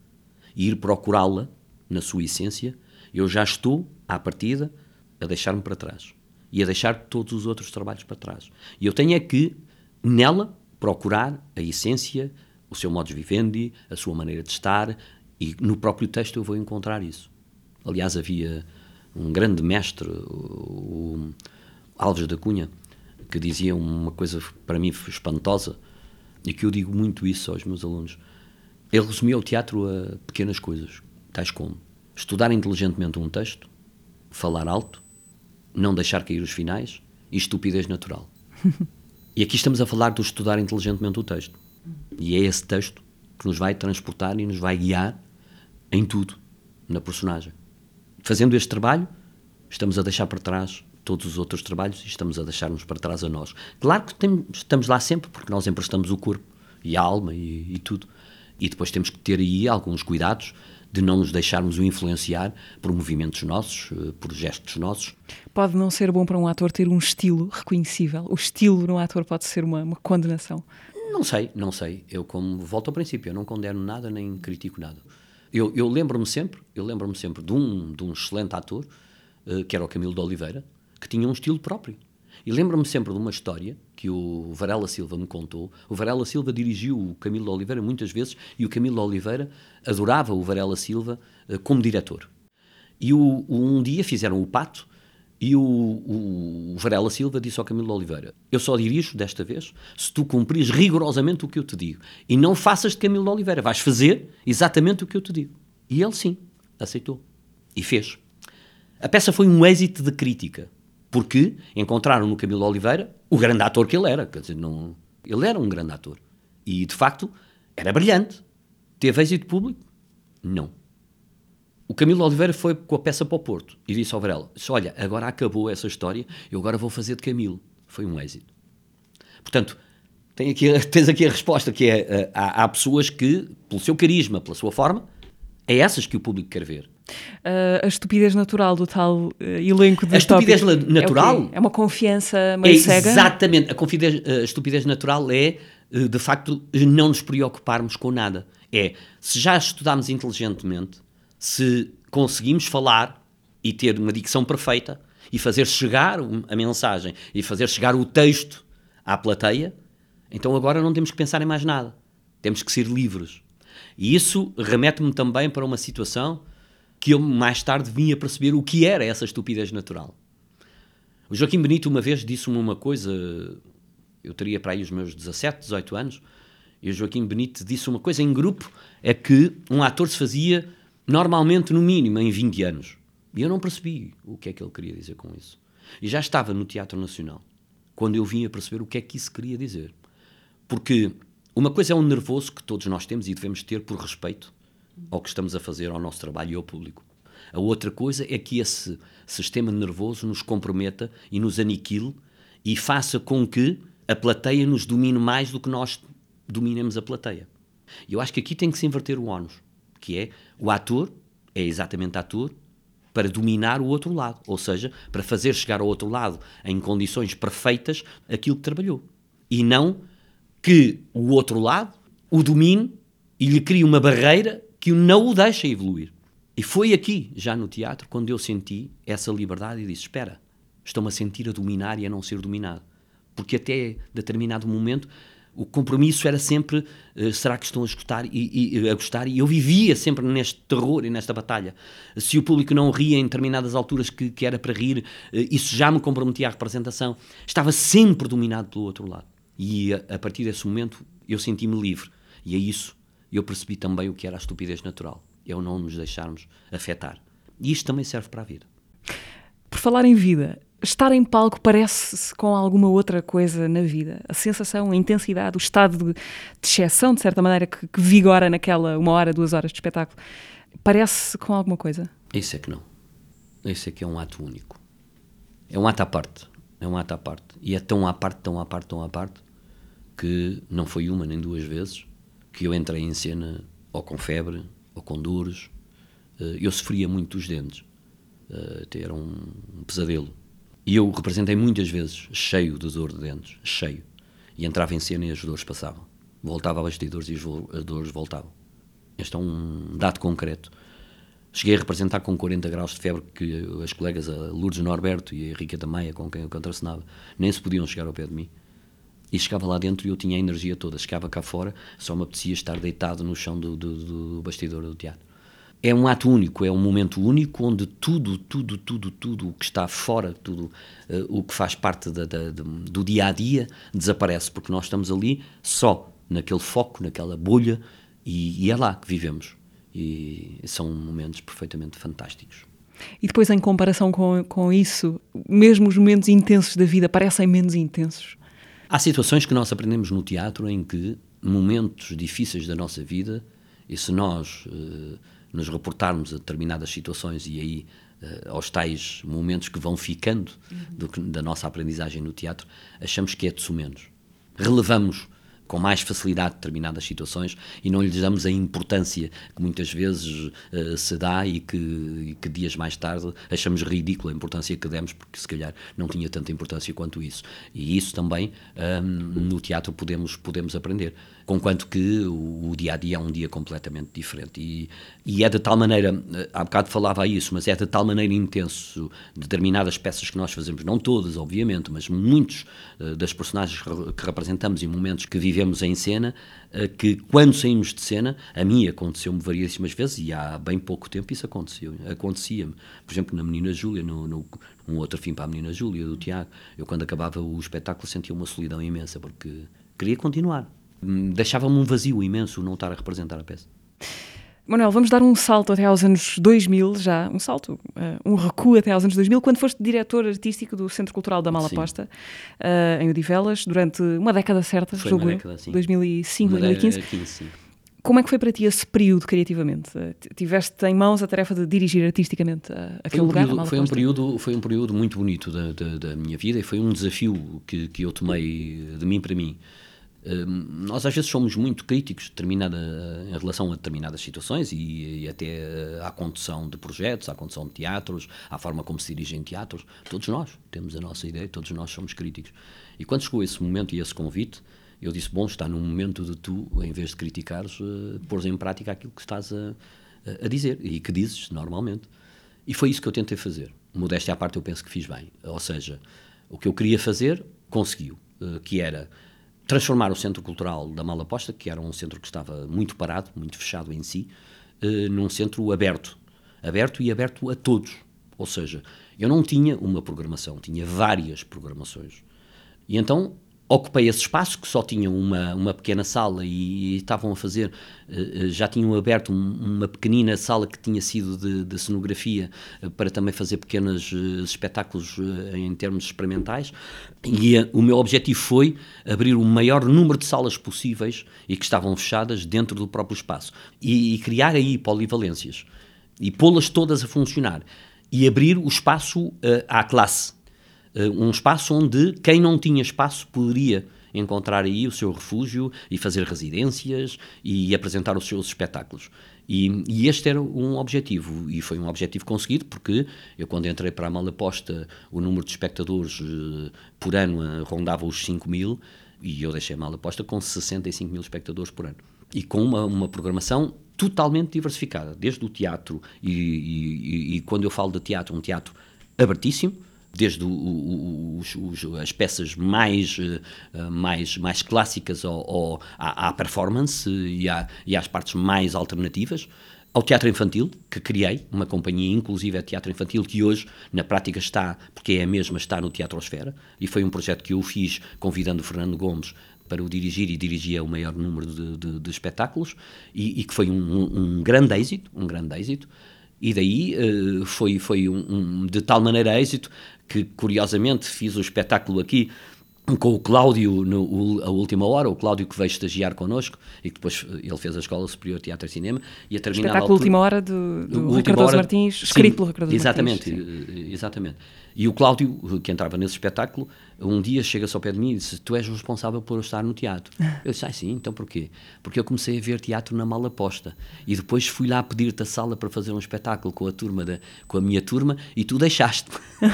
e ir procurá-la na sua essência eu já estou, à partida, a deixar-me para trás e a deixar todos os outros trabalhos para trás. E eu tenho é que, nela, procurar a essência, o seu modus vivendi, a sua maneira de estar, e no próprio texto eu vou encontrar isso. Aliás, havia um grande mestre, o Alves da Cunha, que dizia uma coisa para mim espantosa, e que eu digo muito isso aos meus alunos. Ele resumia o teatro a pequenas coisas, tais como estudar inteligentemente um texto, falar alto, não deixar cair os finais e estupidez natural. *laughs* e aqui estamos a falar do estudar inteligentemente o texto. E é esse texto que nos vai transportar e nos vai guiar em tudo, na personagem. Fazendo este trabalho, estamos a deixar para trás todos os outros trabalhos e estamos a deixar-nos para trás a nós. Claro que tem, estamos lá sempre, porque nós emprestamos o corpo e a alma e, e tudo. E depois temos que ter aí alguns cuidados de não nos deixarmos influenciar por movimentos nossos, eh, por gestos nossos. Pode não ser bom para um ator ter um estilo reconhecível? O estilo no ator pode ser uma, uma condenação? Não sei, não sei. Eu, como volto ao princípio, eu não condeno nada nem critico nada. Eu, eu lembro-me sempre, eu lembro-me sempre de um, de um excelente ator, uh, que era o Camilo de Oliveira, que tinha um estilo próprio. E lembro-me sempre de uma história que o Varela Silva me contou. O Varela Silva dirigiu o Camilo Oliveira muitas vezes e o Camilo Oliveira adorava o Varela Silva uh, como diretor. E o, um dia fizeram o pato e o, o, o, Varela Silva disse ao Camilo Oliveira: Eu só dirijo desta vez se tu cumprires rigorosamente o que eu te digo. E não faças de Camilo Oliveira, vais fazer exatamente o que eu te digo. E ele sim, aceitou. E fez. A peça foi um êxito de crítica porque encontraram no Camilo Oliveira o grande ator que ele era. Quer dizer, não, ele era um grande ator. E, de facto, era brilhante. Teve êxito público? Não. O Camilo Oliveira foi com a peça para o Porto e disse ao Varela: Olha, agora acabou essa história, eu agora vou fazer de Camilo. Foi um êxito. Portanto, tem aqui, *laughs* tens aqui a resposta: que é, eh, há, há pessoas que, pelo seu carisma, pela sua forma, é essas que o público quer ver. Uh, a estupidez natural do tal uh, elenco de A estupidez natural? É, é, uma confiança meio é cega? Exatamente. A, a estupidez natural é, de facto, não nos preocuparmos com nada. É, se já estudámos inteligentemente, se conseguimos falar e ter uma dicção perfeita e fazer chegar a mensagem e fazer chegar o texto à plateia, então agora não temos que pensar em mais nada. Temos que ser livres. E isso remete-me também para uma situação que eu mais tarde vim a perceber o que era essa estupidez natural. O Joaquim Benito uma vez disse-me uma coisa, eu teria para aí os meus 17, 18 anos, e o Joaquim Benito disse uma coisa em grupo, é que um ator se fazia normalmente no mínimo em 20 anos. E eu não percebi o que é que ele queria dizer com isso. E já estava no Teatro Nacional, quando eu vim a perceber o que é que isso queria dizer. Porque uma coisa é um nervoso que todos nós temos e devemos ter por respeito ao que estamos a fazer, ao nosso trabalho e ao público. A outra coisa é que esse sistema nervoso nos comprometa e nos aniquile e faça com que a plateia nos domine mais do que nós dominemos a plateia. E eu acho que aqui tem que se inverter o ónus, que é o ator é exatamente ator para dominar o outro lado, ou seja, para fazer chegar ao outro lado em condições perfeitas aquilo que trabalhou. E não que o outro lado o domine e lhe crie uma barreira que não o deixa evoluir. E foi aqui, já no teatro, quando eu senti essa liberdade e disse: Espera, estou-me a sentir a dominar e a não ser dominado. Porque até determinado momento O compromisso era sempre, uh, será que estão a gostar e, e, a gostar? E eu vivia sempre neste terror e nesta batalha. Se o público não ria em determinadas alturas que, que era para rir, uh, isso já me comprometia a representação. Estava sempre dominado pelo outro lado. E a, a partir desse momento eu senti-me livre. E é isso eu percebi também o que era a estupidez natural. É o não nos deixarmos afetar. E isto também serve para a vida. Por falar em vida, estar em palco parece-se com alguma outra coisa na vida. A sensação, a intensidade, o estado de, de exceção, de certa maneira, que, que, vigora naquela uma hora, duas horas de espetáculo, parece-se com alguma coisa? Isso é que não. Isso é que é um ato único. É um ato à parte. É um ato à parte. E é tão à parte, tão à parte, tão à parte, que não foi uma nem duas vezes que eu entrei em cena ou com febre ou com dores. Eh, eu sofria muito dos dentes. Eh, era um pesadelo. E eu representei muitas vezes cheio de dor de dentes, cheio. E entrava em cena e as dores passavam. Voltava a bastidores e as dores voltavam. Este é um dado concreto. Cheguei a representar com 40 graus de febre que as colegas, a Lourdes Norberto e a Henriqueta Maia, com quem eu contracenava, nem se podiam chegar ao pé de mim. E chegava lá dentro e eu tinha a energia toda. Chegava cá fora, só me apetecia estar deitado no chão do, do, do bastidor do teatro. É um ato único, é um momento único onde tudo, tudo, tudo, tudo o que está fora, tudo uh, o que faz parte da, da, do dia a dia desaparece, porque nós estamos ali só naquele foco, naquela bolha, e, e é lá que vivemos. E são momentos perfeitamente fantásticos. E depois, em comparação com, com isso, mesmo os momentos intensos da vida parecem menos intensos? Há situações que nós aprendemos no teatro em que momentos difíceis da nossa vida, e se nós uh, nos reportarmos a determinadas situações e aí uh, aos tais momentos que vão ficando do, da nossa aprendizagem no teatro, achamos que é de menos. Relevamos com mais facilidade determinadas situações e não lhes damos a importância que muitas vezes uh, se dá e que, e que, dias mais tarde achamos ridícula a importância que demos, porque se calhar não tinha tanta importância quanto isso. E isso também um, no teatro podemos, podemos aprender conquanto que o, dia a dia é um dia completamente diferente. E, e, é de tal maneira, eh, há bocado falava isso, mas é de tal maneira intenso determinadas peças que nós fazemos, não todas, obviamente, mas muitos uh, das personagens que representamos e momentos que vivemos em cena, uh, que quando saímos de cena, a mim aconteceu-me variedíssimas vezes e há bem pouco tempo isso aconteceu, acontecia-me. Por exemplo, na Menina Júlia, no, no um outro fim para a Menina Júlia, do Tiago, eu quando acabava o espetáculo sentia uma solidão imensa, porque queria continuar deixava-me um vazio imenso não estar a representar a peça. Manuel, vamos dar um salto até aos anos 2000 já, um salto, uh, um recuo até aos anos 2000, quando foste diretor artístico do Centro Cultural da Malaposta, uh, em Odivelas, durante uma década certa, foi uma década, sim. 2005, 2015. 15, Como é que foi para ti esse período criativamente? Uh, tiveste em mãos a tarefa de dirigir artisticamente aquele um lugar? Período, foi, um período, foi um período muito bonito da, da, da minha vida e foi um desafio que, que eu tomei de mim para mim. Hum, nós às vezes somos muito críticos determinada, em relação a determinadas situações e, e, até à condução de projetos, à condução de teatros, à forma como se dirigem teatros. Todos nós temos a nossa ideia, todos nós somos críticos. E quando chegou esse momento e esse convite, eu disse: Bom, está no momento de tu, em vez de criticares, uh, pôres em prática aquilo que estás a, a dizer e que dizes normalmente. E foi isso que eu tentei fazer. Modéstia à parte, eu penso que fiz bem. Ou seja, o que eu queria fazer, conseguiu, uh, que era transformar o Centro Cultural da Malaposta, que era um centro que estava muito parado, muito fechado em si, uh, num centro aberto. Aberto e aberto a todos. Ou seja, eu não tinha uma programação, tinha várias programações. E então ocupei esse espaço que só tinha uma, uma pequena sala e, e estavam a fazer, uh, já tinham aberto um, uma pequenina sala que tinha sido de, de cenografia uh, para também fazer pequenos espetáculos em termos experimentais. E o meu objetivo foi abrir o maior número de salas possíveis e que estavam fechadas dentro do próprio espaço. E, e criar aí polivalências e pô-las todas a funcionar e abrir o espaço à classe. eh, um espaço onde quem não tinha espaço poderia encontrar aí o seu refúgio e fazer residências e apresentar os seus espetáculos. E, e, este era um objetivo, e foi um objetivo conseguido, porque eu, quando entrei para a Malaposta, o número de espectadores uh, por ano uh, rondava os 5 mil, e eu deixei a Malaposta com 65 mil espectadores por ano. E com uma, uma programação totalmente diversificada, desde o teatro, e, e, e, quando eu falo de teatro, um teatro abertíssimo, desde o, o, os, as peças mais, uh, mais, mais clássicas ao, ao, à, à, performance e, à, e às partes mais alternativas, ao teatro infantil, que criei, uma companhia inclusive é teatro infantil, que hoje na prática está, porque é a mesma, está no Teatro Esfera, e foi um projeto que eu fiz convidando o Fernando Gomes para o dirigir e dirigia o maior número de, de, de espetáculos e, e, que foi um, um, um, grande êxito, um grande êxito e daí uh, foi, foi um, um, de tal maneira êxito que curiosamente fiz o espetáculo aqui com o Cláudio no, a última hora, o Cláudio que veio estagiar connosco e que depois eh, ele fez a Escola Superior de Teatro e Cinema e a terminar espetáculo altura, última hora do, do Martins, escrito pelo Ricardo exatamente, Martins. Exatamente, exatamente. E o Cláudio, que entrava nesse espetáculo, um dia chega-se ao pé de mim e disse: Tu és responsável por eu estar no teatro. *laughs* Eu disse: Ah, sim, então porquê? Porque eu comecei a ver teatro na mala posta. E depois fui lá pedir-te a sala para fazer um espetáculo com a turma, da, com a minha turma, e tu deixaste. *laughs*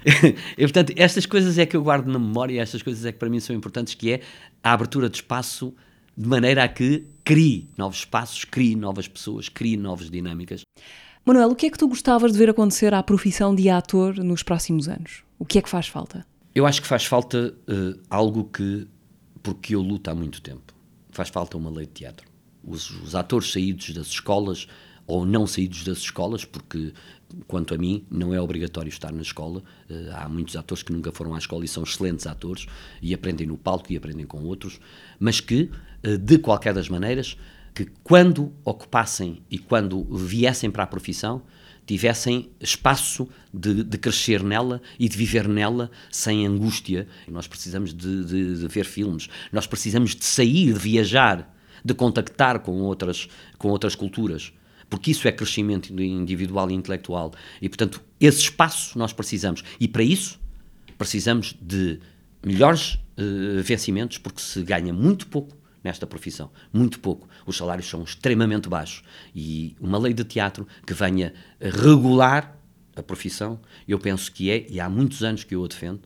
*laughs* e portanto, estas coisas é que eu guardo na memória, estas coisas é que para mim são importantes, que é a abertura de espaço de maneira a que crie novos espaços, crie novas pessoas, crie novas dinâmicas. Manuel, o que é que tu gostavas de ver acontecer à profissão de ator nos próximos anos? O que é que faz falta? Eu acho que faz falta uh, algo que, porque eu luto há muito tempo, faz falta uma lei de teatro. Os, os, atores saídos das escolas ou não saídos das escolas, porque, quanto a mim, não é obrigatório estar na escola. Uh, há muitos atores que nunca foram à escola e são excelentes atores e aprendem no palco e aprendem com outros, mas que, uh, de qualquer das maneiras, que quando ocupassem e quando viessem para a profissão, tivessem espaço de, de, crescer nela e de viver nela sem angústia. Nós precisamos de, de, de, ver filmes, nós precisamos de sair, de viajar, de contactar com outras, com outras culturas, porque isso é crescimento individual e intelectual. E, portanto, esse espaço nós precisamos. E para isso, precisamos de melhores uh, vencimentos, porque se ganha muito pouco nesta profissão. Muito pouco. Os salários são extremamente baixos. E uma lei de teatro que venha regular a profissão, eu penso que é, e há muitos anos que eu a defendo,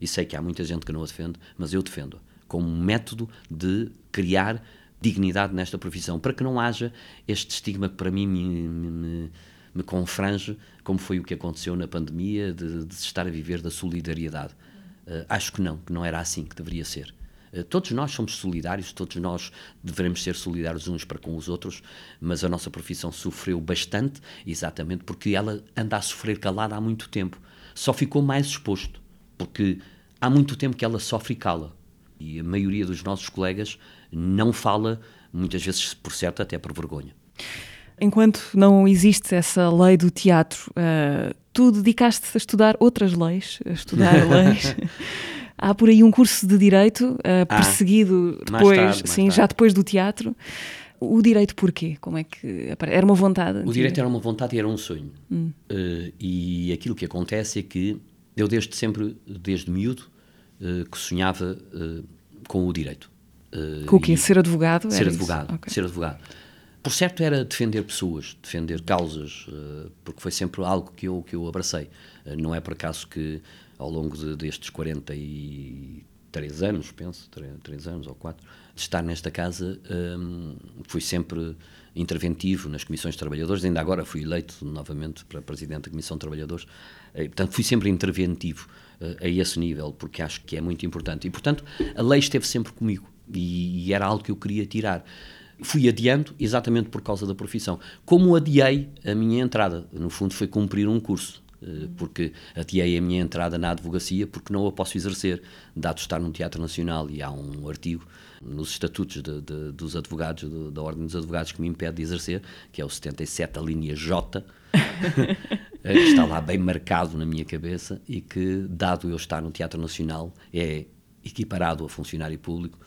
e sei que há muita gente que não a defende, mas eu defendo como um método de criar dignidade nesta profissão, para que não haja este estigma que para mim me, me, me confrange, como foi o que aconteceu na pandemia, de, de estar a viver da solidariedade. Uh, acho que não, que não era assim que deveria ser. Eh, todos nós somos solidários, todos nós devemos ser solidários uns para com os outros, mas a nossa profissão sofreu bastante, exatamente porque ela anda a sofrer calada há muito tempo. Só ficou mais exposto, porque há muito tempo que ela sofre e cala. E a maioria dos nossos colegas não fala, muitas vezes, por certo, até por vergonha. Enquanto não existe essa lei do teatro, uh, tu dedicaste-te a estudar outras leis, a estudar *laughs* leis. Há por aí um curso de direito uh, perseguido ah, depois, tarde, sim, já depois do teatro. O direito porquê? Como é que era uma vontade? O direito era uma vontade e era um sonho. Hum. Uh, e aquilo que acontece é que eu desde sempre, desde miúdo, uh, que sonhava com o direito. com o quê? Ser advogado? Ser advogado. Okay. Ser advogado. Por certo era defender pessoas, defender causas, porque foi sempre algo que eu que eu abracei. não é por acaso que ao longo de, destes 43 anos, penso, 3, 3 anos ou 4, de estar nesta casa, um, fui sempre interventivo nas comissões de trabalhadores, ainda agora fui eleito novamente para presidente da Comissão de Trabalhadores, e, portanto fui sempre interventivo uh, a esse nível, porque acho que é muito importante. E, portanto, a lei esteve sempre comigo e, e era algo que eu queria tirar fui adiando exatamente por causa da profissão. Como adiei a minha entrada? No fundo, foi cumprir um curso. Eh, porque adiei a minha entrada na advocacia porque não a posso exercer, dado estar num teatro nacional e há um artigo nos estatutos de, de, dos advogados, de, da Ordem dos Advogados, que me impede de exercer, que é o 77, a linha J, *laughs* eh, que está lá bem marcado na minha cabeça e que, dado eu estar no Teatro Nacional, é equiparado a funcionário público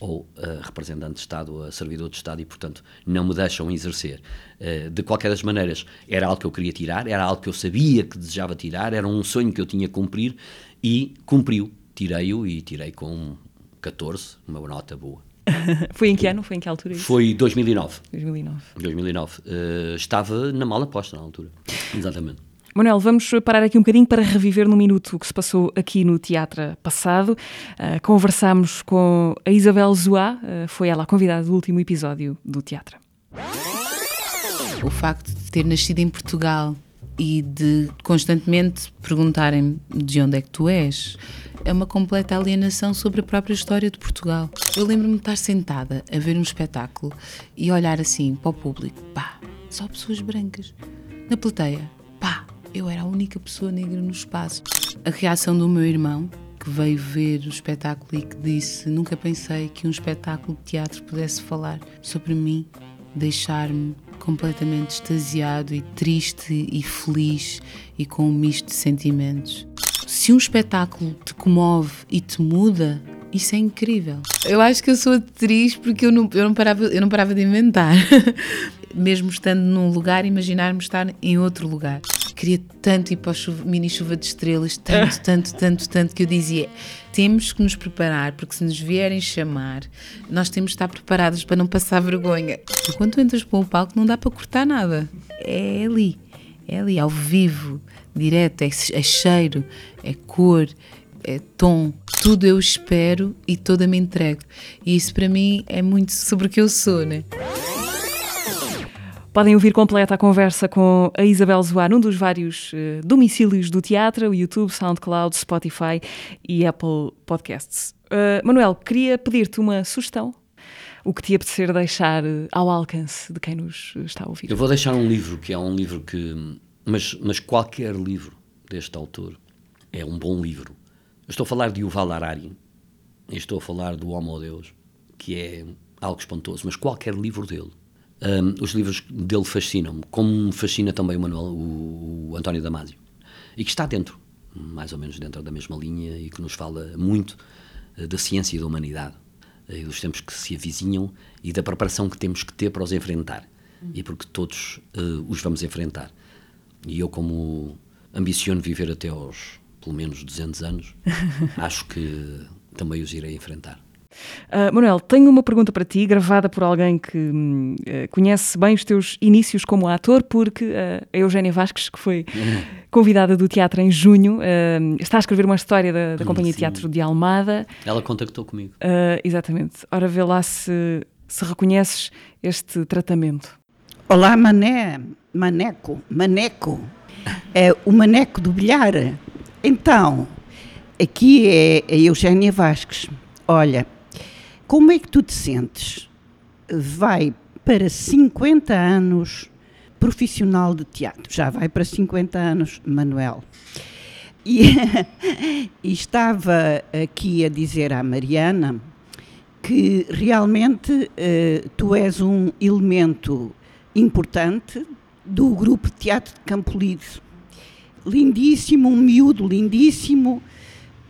ou a representante de Estado ou servidor de Estado e, portanto, não me deixam exercer. Eh, de qualquer das maneiras, era algo que eu queria tirar, era algo que eu sabia que desejava tirar, era um sonho que eu tinha que cumprir e cumpriu. Tirei-o e tirei com 14, uma nota boa. *laughs* Foi em que ano? Foi em que altura? Isso? Foi 2009. 2009. 2009. Uh, estava na mala posta na altura. Exatamente. Manuel, vamos parar aqui um bocadinho para reviver no minuto o que se passou aqui no teatro passado. Uh, conversámos com a Isabel Zoá, uh, foi ela a convidada do último episódio do teatro. O facto de ter nascido em Portugal e de constantemente perguntarem de onde é que tu és. É uma completa alienação sobre a própria história de Portugal. Eu lembro-me de estar sentada a ver um espetáculo e olhar assim para o público, pá, só pessoas brancas. Na plateia, pá, eu era a única pessoa negra no espaço. A reação do meu irmão, que veio ver o espetáculo e que disse: Nunca pensei que um espetáculo de teatro pudesse falar sobre mim, deixar-me completamente extasiado e triste e feliz e com um misto de sentimentos. Se um espetáculo te comove e te muda, isso é incrível. Eu acho que eu sou atriz porque eu não, eu não, parava, eu não parava de inventar. *laughs* Mesmo estando num lugar, imaginar-me estar em outro lugar. Queria tanto ir para a mini chuva de estrelas, tanto, *laughs* tanto, tanto, tanto, que eu dizia: temos que nos preparar, porque se nos vierem chamar, nós temos de estar preparados para não passar vergonha. Porque quando tu entras para o palco, não dá para cortar nada. É ali, é ali, ao vivo, direto, é, é cheiro, é cor, é tom, tudo eu espero e toda me entrego. E isso para mim é muito sobre o que eu sou, né? Podem ouvir completa a conversa com a Isabel Zoar num dos vários uh, domicílios do teatro, YouTube, SoundCloud, Spotify e Apple Podcasts. Uh, Manuel, queria pedir-te uma sugestão. O que te apetecer deixar uh, ao alcance de quem nos está a ouvir? Eu vou deixar um livro, que é um livro que. Mas, mas qualquer livro deste autor é um bom livro. Eu estou a falar de Yuval Harari, estou a falar do Homo Deus, que é algo espantoso, mas qualquer livro dele um, os livros dele fascinam-me, como me fascina também o Manuel, o, o António Damasio, e que está dentro, mais ou menos dentro da mesma linha, e que nos fala muito uh, da ciência e da humanidade, uh, e dos tempos que se avizinham e da preparação que temos que ter para os enfrentar, uhum. e porque todos uh, os vamos enfrentar. E eu, como ambiciono viver até aos pelo menos 200 anos, *laughs* acho que também os irei enfrentar. Uh, Manuel, tenho uma pergunta para ti, gravada por alguém que uh, conhece bem os teus inícios como ator, porque uh, a Eugénia Vasques, que foi convidada do teatro em junho, está a escrever uma história da, da Companhia de Teatro de Almada. Ela contactou comigo. exatamente. Ora, vê lá se, se reconheces este tratamento. Olá, Mané, Maneco, Maneco. É o Maneco do Bilhar. Então, aqui é a Eugénia Vasques. Olha, como é que tu te sentes? Vai para 50 anos profissional de teatro, já vai para 50 anos, Manuel. E, *laughs* e estava aqui a dizer à Mariana que realmente uh, tu és um elemento importante do grupo de teatro de Campolide. Lindíssimo, um miúdo lindíssimo,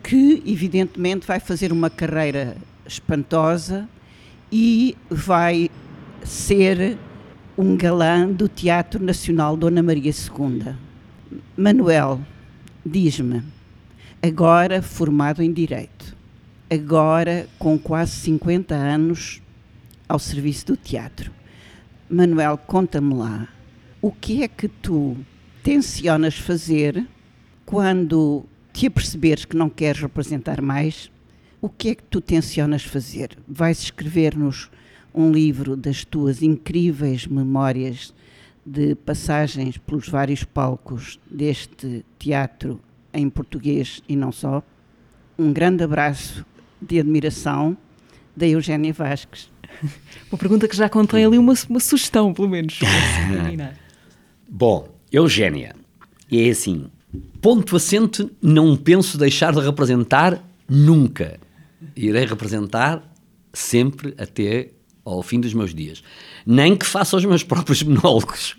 que evidentemente vai fazer uma carreira espantosa e vai ser um galã do Teatro Nacional Dona Maria II. Manuel, diz-me, agora formado em Direito, agora com quase 50 anos ao serviço do teatro. Manuel, conta-me lá, o que é que tu tensionas fazer quando te aperceberes que não queres representar mais o que é que tu tensionas fazer? Vais escrever-nos um livro das tuas incríveis memórias de passagens pelos vários palcos deste teatro em português e não só. Um grande abraço de admiração da Eugénia Vasques. *laughs* Uma pergunta que já contém ali uma, uma sugestão, pelo menos. *laughs* Bom, Eugénia, é assim, ponto assente, não penso deixar de representar nunca irei representar sempre até ao fim dos meus dias. Nem que faça os meus *laughs* próprios monólogos.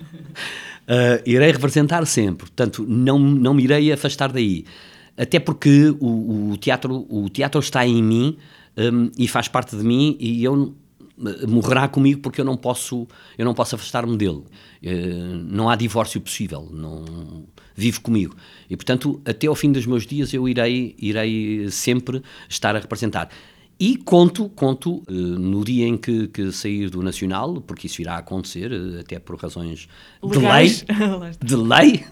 Uh, irei representar sempre. Portanto, não, não me irei afastar daí. Até porque o, o teatro, o teatro está em mim um, e faz parte de mim e eu morrerá comigo porque eu não posso eu não posso afastar-me dele. Uh, não há divórcio possível não vive comigo. E portanto até ao fim dos meus dias eu irei irei sempre estar a representar. E conto conto uh, no dia em que, que, sair do nacional porque isso irá acontecer até por razões Legais. *laughs* de lei de lei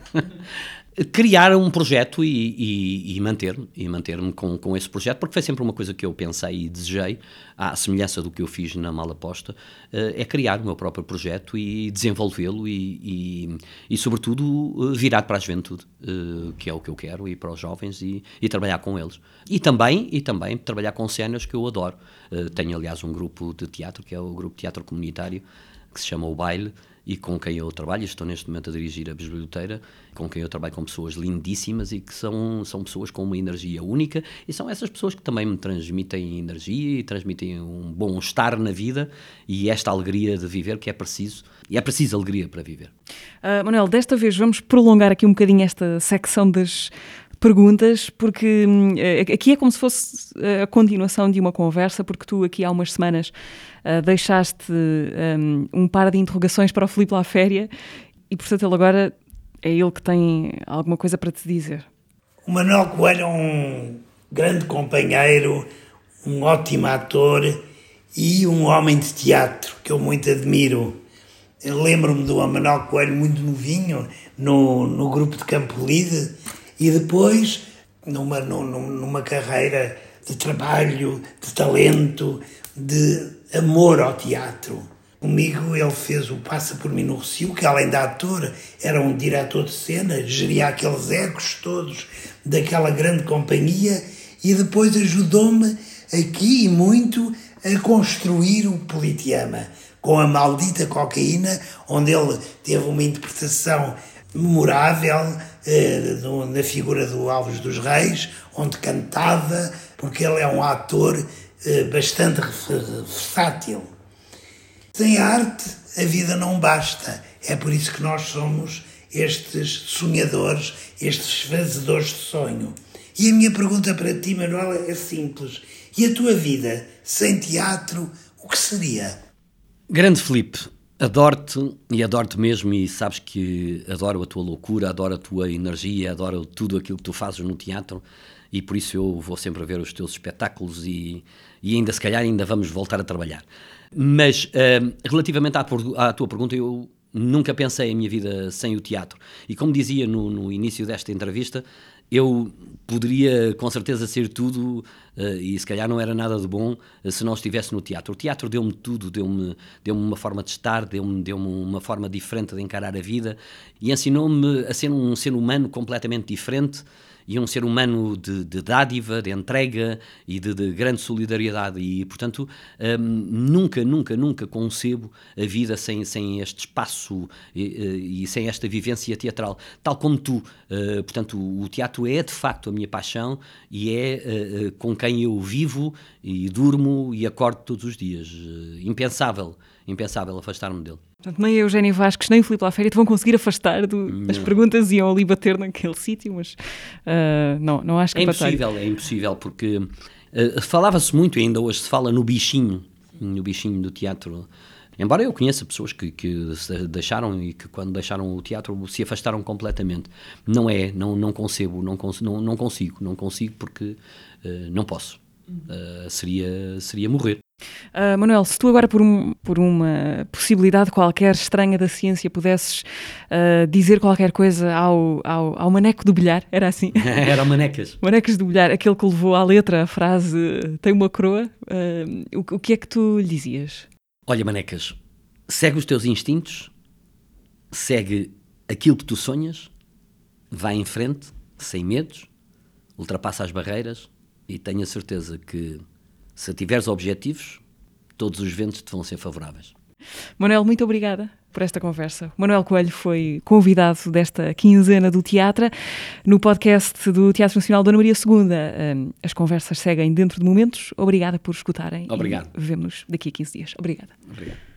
criar um projeto e, e, e manter-me e manter-me com, com esse projeto, porque foi sempre uma coisa que eu pensei e desejei, à semelhança do que eu fiz na Malaposta, uh, é criar o meu próprio projeto e desenvolvê-lo e, e, e, sobretudo, virar para a juventude, uh, que é o que eu quero, e para os jovens e, e trabalhar com eles. E também, e também trabalhar com cenas que eu adoro. Tenho, aliás, um grupo de teatro, que é o Grupo Teatro Comunitário, que se chama O Baile, e com quem eu trabalho, estou neste momento a dirigir a Bisbilhoteira, com quem eu trabalho com pessoas lindíssimas e que são, são pessoas com uma energia única e são essas pessoas que também me transmitem energia e transmitem um bom estar na vida e esta alegria de viver que é preciso, e é preciso alegria para viver. Uh, Manuel, desta vez vamos prolongar aqui um bocadinho esta secção das perguntas, porque hum, aqui é como se fosse a continuação de uma conversa, porque tu aqui há umas semanas uh, deixaste um, um, par de interrogações para o Filipe Laféria e, portanto, ele agora é ele que tem alguma coisa para te dizer. O Manuel Coelho é um grande companheiro, um ótimo ator e um homem de teatro que eu muito admiro. Lembro-me do Manuel Coelho muito novinho no, no grupo de Campo Lide e depois numa, numa carreira de trabalho, de talento, de amor ao teatro. Comigo ele fez o Passa por mim no Recio, que além de ator era um diretor de cena, geria aqueles ecos todos daquela grande companhia e depois ajudou-me aqui e muito a construir o Politeama, com a maldita cocaína, onde ele teve uma interpretação memorável na figura do Alves dos Reis, onde cantava, porque ele é um ator eh, bastante versátil. Sem arte, a vida não basta. É por isso que nós somos estes sonhadores, estes fazedores de sonho. E a minha pergunta para ti, Manuel, é simples. E a tua vida sem teatro, o que seria? Grande Felipe, adoro-te e adoro-te mesmo e sabes que adoro a tua loucura, adoro a tua energia, adoro tudo aquilo que tu fazes no teatro e por isso eu vou sempre ver os teus espetáculos e, e ainda se calhar ainda vamos voltar a trabalhar. Mas uh, relativamente à, à, tua pergunta, eu nunca pensei em minha vida sem o teatro. E como dizia no, no início desta entrevista, eu poderia com certeza ser tudo e se calhar não era nada de bom uh, se não estivesse no teatro. O teatro deu-me tudo, deu-me deu uma forma de estar, deu-me deu uma forma diferente de encarar a vida e ensinou-me a ser um ser humano completamente diferente e um ser humano de, de dádiva, de entrega e de, de grande solidariedade. E, portanto, um, nunca, nunca, nunca concebo a vida sem, sem este espaço e, e sem esta vivência teatral. Tal como tu. Uh, portanto, o teatro é de facto a minha paixão e é uh, com quem eu vivo e durmo e acordo todos os dias. Uh, impensável, impensável afastar-me dele. Portanto, nem a Eugénia Vasques nem o Filipe Laféria te vão conseguir afastar do, das perguntas e iam ali bater naquele sítio, mas uh, não, não acho que É impossível, é impossível, porque uh, falava-se muito, e ainda hoje se fala no bichinho, no bichinho do teatro. Embora eu conheça pessoas que, que deixaram e que quando deixaram o teatro se afastaram completamente. Não é, não, não concebo, não, não, não consigo, não consigo porque uh, não posso. Seria, seria morrer. Uh, Manuel, se tu agora, por, um, por, uma possibilidade qualquer estranha da ciência, pudesses uh, dizer qualquer coisa ao, ao, ao, maneco do bilhar, era assim? *laughs* era o manecas. *laughs* Manecas do bilhar, aquele que levou à letra a frase tem uma coroa, uh, o, o que é que tu lhe dizias? Olha, manecas, segue os teus instintos, segue aquilo que tu sonhas, vai em frente, sem medos, ultrapassa as barreiras e tenha certeza que se tiveres objetivos, todos os ventos te vão ser favoráveis. Manuel, muito obrigada por esta conversa. Manuel Coelho foi convidado desta quinzena do teatro. No podcast do Teatro Nacional Dona Maria II, hum, as conversas seguem dentro de momentos. Obrigada por escutarem. Obrigado. Vemo-nos daqui a 15 dias. Obrigada. Obrigado.